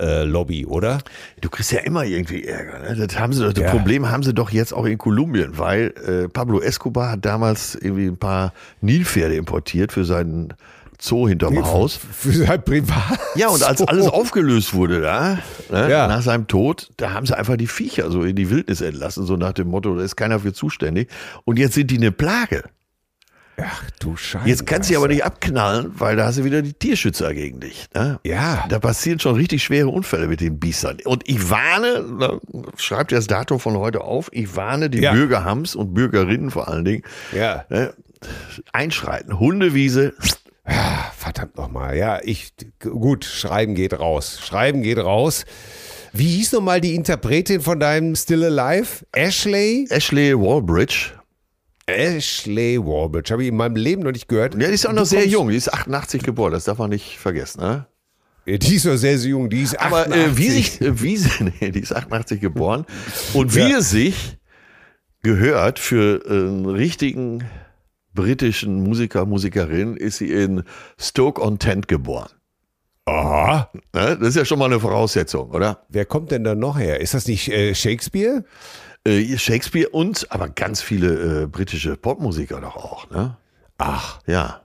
Nutria-Lobby, oder? Du kriegst ja immer irgendwie Ärger. Ne? Das, haben sie, das Ja. Problem haben sie doch jetzt auch in Kolumbien, weil äh, Pablo Escobar hat damals irgendwie ein paar Nilpferde importiert für seinen Zoo hinterm Haus. Für sein Privat. Ja, und als alles aufgelöst wurde da, ne, Ja. nach seinem Tod, da haben sie einfach die Viecher so in die Wildnis entlassen, so nach dem Motto, da ist keiner für zuständig. Und jetzt sind die eine Plage. Ach du Scheiße. Jetzt kannst du sie aber nicht abknallen, weil da hast du wieder die Tierschützer gegen dich. Ne? Ja. Da passieren schon richtig schwere Unfälle mit den Biestern. Und ich warne, schreibt das Datum von heute auf, ich warne die Ja. Bürger Hams und Bürgerinnen vor allen Dingen, Ja. ne, einschreiten. Hundewiese, Ah, Verdammt nochmal. Ja, ich, gut, Schreiben geht raus. Schreiben geht raus. Wie hieß nochmal die Interpretin von deinem Still Alive? Ashley? Ashley Wallbridge. Ashley Warbridge. Habe ich in meinem Leben noch nicht gehört. Ja, die ist auch noch Du sehr jung, die ist 88 geboren, das darf man nicht vergessen. Ne? Die ist doch sehr, sehr jung. Die ist Aber 88. äh, wie sich, äh, wie sie, nee, die ist 88 geboren und wie Ja. es sich gehört für äh, einen richtigen britischen Musiker, Musikerin, ist sie in Stoke-on-Trent geboren. Aha. Ne? Das ist ja schon mal eine Voraussetzung, oder? Wer kommt denn da noch her? Ist das nicht äh, Shakespeare? Äh, Shakespeare und aber ganz viele äh, britische Popmusiker doch auch, ne? Ach. Ja.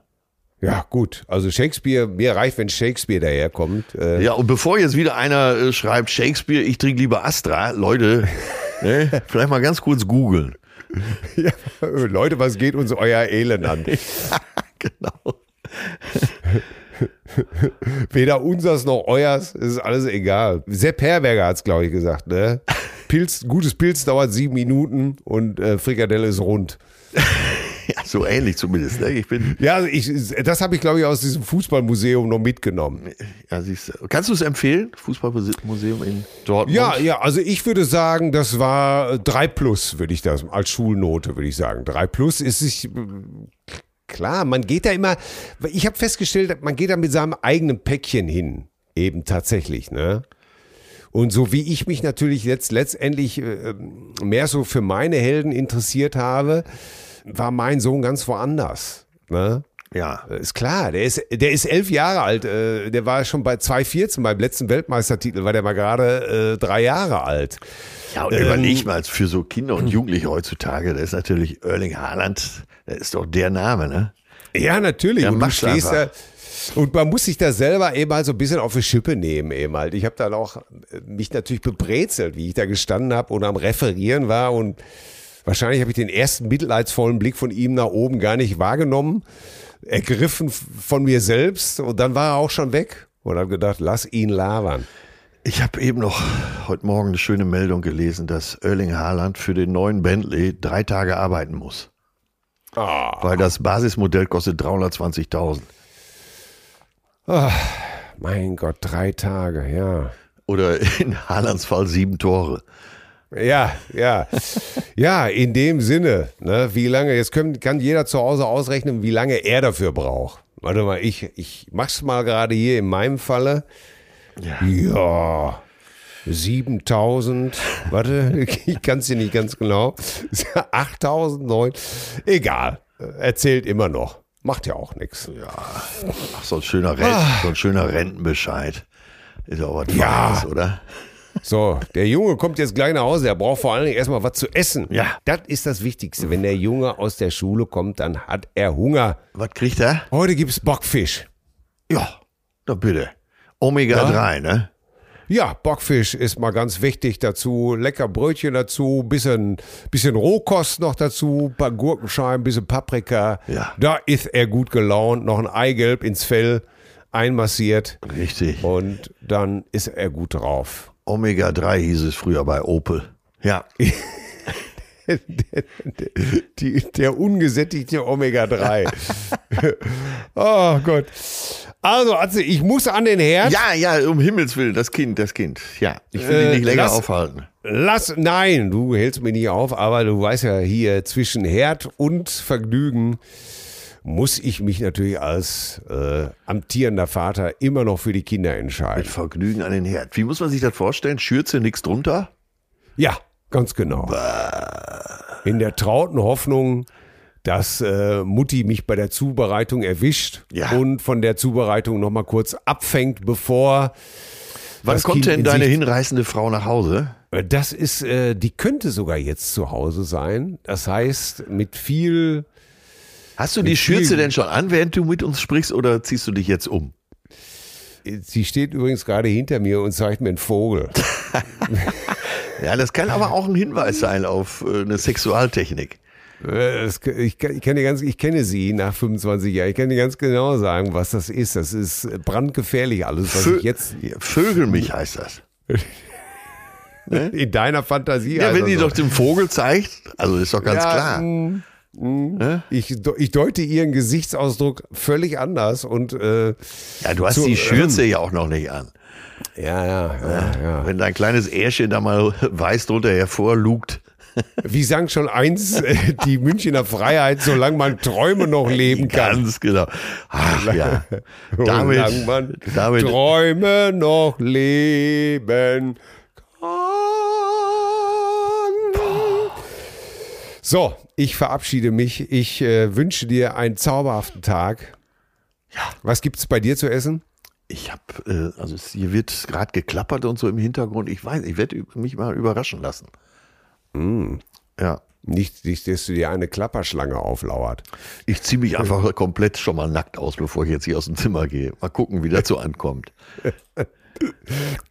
Ja, gut. Also Shakespeare, mir reicht, wenn Shakespeare daherkommt. Äh, Ja, und bevor jetzt wieder einer äh, schreibt, Shakespeare, ich trinke lieber Astra, Leute, ne, vielleicht mal ganz kurz googeln. ja. Leute, was geht uns euer Elend an? genau. Weder unsers noch euers, es ist alles egal. Sepp Herberger hat es, glaube ich, gesagt. Ne? Pilz, gutes Pilz dauert sieben Minuten und äh, Frikadelle ist rund. Ja, so ähnlich zumindest. Ne? Ich bin, Ja, ich, das habe ich, glaube ich, aus diesem Fußballmuseum noch mitgenommen. ja, siehst du. Kannst du es empfehlen? Fußballmuseum in Dortmund? Ja, ja, also ich würde sagen, das war drei plus, würde ich das als Schulnote, würde ich sagen. Drei plus ist sich klar, man geht da immer, ich habe festgestellt, man geht da mit seinem eigenen Päckchen hin, eben tatsächlich, ne? Und so wie ich mich natürlich jetzt letztendlich äh, mehr so für meine Helden interessiert habe, war mein Sohn ganz woanders. Ne? Ja. Ist klar, der ist, der ist elf Jahre alt. äh, Der war schon bei 2014 beim letzten Weltmeistertitel, war der mal gerade äh, drei Jahre alt. Ja, und überleg mal, für so Kinder und Jugendliche heutzutage, da ist natürlich Erling Haaland, der ist doch der Name, ne? Ja, natürlich. Ja, und du stehst da. Und man muss sich da selber eben halt so ein bisschen auf die Schippe nehmen eben halt. Ich habe dann auch äh, mich natürlich bebrezelt, wie ich da gestanden habe und am Referieren war und wahrscheinlich habe ich den ersten mitleidsvollen Blick von ihm nach oben gar nicht wahrgenommen, ergriffen von mir selbst und dann war er auch schon weg und habe gedacht, lass ihn labern. Ich habe eben noch heute Morgen eine schöne Meldung gelesen, dass Erling Haaland für den neuen Bentley drei Tage arbeiten muss. Weil das Basismodell kostet 320.000. Mein Gott, drei Tage, ja. Oder in Haalands Fall sieben Tore. Ja, ja. Ja, in dem Sinne, ne, wie lange, jetzt können, kann jeder zu Hause ausrechnen, wie lange er dafür braucht. Warte mal, ich, ich mach's mal gerade hier in meinem Falle. Ja. Ja, 7000, warte, ich kann es dir nicht ganz genau. 8000, 9, egal, erzählt immer noch. Macht ja auch nichts. Ach, so ein schöner, Rent, so ein schöner Rentenbescheid. Ist auch was Ja. Feines, oder? So, der Junge kommt jetzt gleich nach Hause, er braucht vor allen Dingen erstmal was zu essen. Ja. Das ist das Wichtigste. Wenn der Junge aus der Schule kommt, dann hat er Hunger. Was kriegt er? Heute gibt's Bockfisch. Ja, na bitte. Omega Ja? 3, ne? Ja, Bockfisch ist mal ganz wichtig dazu. Lecker Brötchen dazu, bisschen, bisschen Rohkost noch dazu, paar Gurkenscheiben, bisschen Paprika. Ja. Da ist er gut gelaunt. Noch ein Eigelb ins Fell einmassiert Richtig. und dann ist er gut drauf. Omega 3 hieß es früher bei Opel. Ja. Die, der ungesättigte Omega-3. oh Gott. Also, Atze, ich muss an den Herd. Ja, ja, um Himmels Willen, das Kind, das Kind. Ja, ich will ihn Äh, nicht länger lass- aufhalten. Lass, nein, du hältst mich nicht auf, aber du weißt ja, hier zwischen Herd und Vergnügen muss ich mich natürlich als äh, amtierender Vater immer noch für die Kinder Mit entscheiden. Vergnügen an den Herd. Wie muss man sich das vorstellen? Schürze, nix drunter? Ja, ganz genau. In der trauten Hoffnung, dass äh, Mutti mich bei der Zubereitung erwischt Ja. und von der Zubereitung nochmal kurz abfängt, bevor Wann kommt denn in deine hinreißende Frau nach Hause? Äh, Das ist, äh, die könnte sogar jetzt zu Hause sein. Das heißt, mit viel Hast du die Schürze denn schon an, während du mit uns sprichst, oder ziehst du dich jetzt um? Sie steht übrigens gerade hinter mir und zeigt mir einen Vogel. Ja, das kann aber auch ein Hinweis sein auf äh, eine Sexualtechnik. Äh, ich, kenne ganz, ich kenne sie nach 25 Jahren. Ich kann dir ganz genau sagen, was das ist. Das ist brandgefährlich alles, was Vö ich jetzt Vögel mich heißt das. in deiner Fantasie. Ja, wenn die so. doch den Vogel zeigt, also ist doch ganz Ja, klar. mm, mm. Ich, ich deute ihren Gesichtsausdruck völlig anders und äh, Ja, du hast So, die Schürze ja auch noch nicht an. Ja, ja, ja, ja. Wenn dein kleines Ährchen da mal weiß drunter hervorlugt. Wie sang schon eins äh, die Münchner Freiheit, solange man Träume noch leben kann. Ganz genau. Ach ja. Solange Damit, man damit Träume noch leben kann. So, ich verabschiede mich. Ich äh, wünsche dir einen zauberhaften Tag. Ja. Was gibt's bei dir zu essen? Ich habe, äh, also hier wird gerade geklappert und so im Hintergrund. Ich weiß, ich werde mich mal überraschen lassen. Mm. Ja. Nicht, nicht, dass du dir eine Klapperschlange auflauert. Ich ziehe mich einfach komplett schon mal nackt aus, bevor ich jetzt hier aus dem Zimmer gehe. Mal gucken, wie das so ankommt.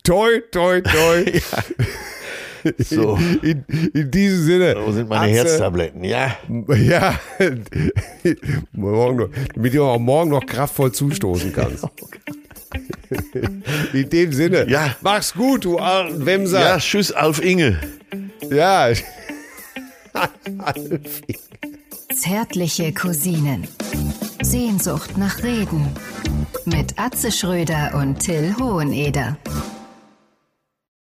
Toi, toi, toi. So. In, in diesem Sinne. Wo sind meine Atze, Herztabletten? Ja. Ja, morgen noch, damit du auch morgen noch kraftvoll zustoßen kannst. In dem Sinne, Ja. mach's gut, du alten Wemser. Ja, tschüss, Alf Inge. ja. Zärtliche Cousinen. Sehnsucht nach Reden. Mit Atze Schröder und Till Hoheneder.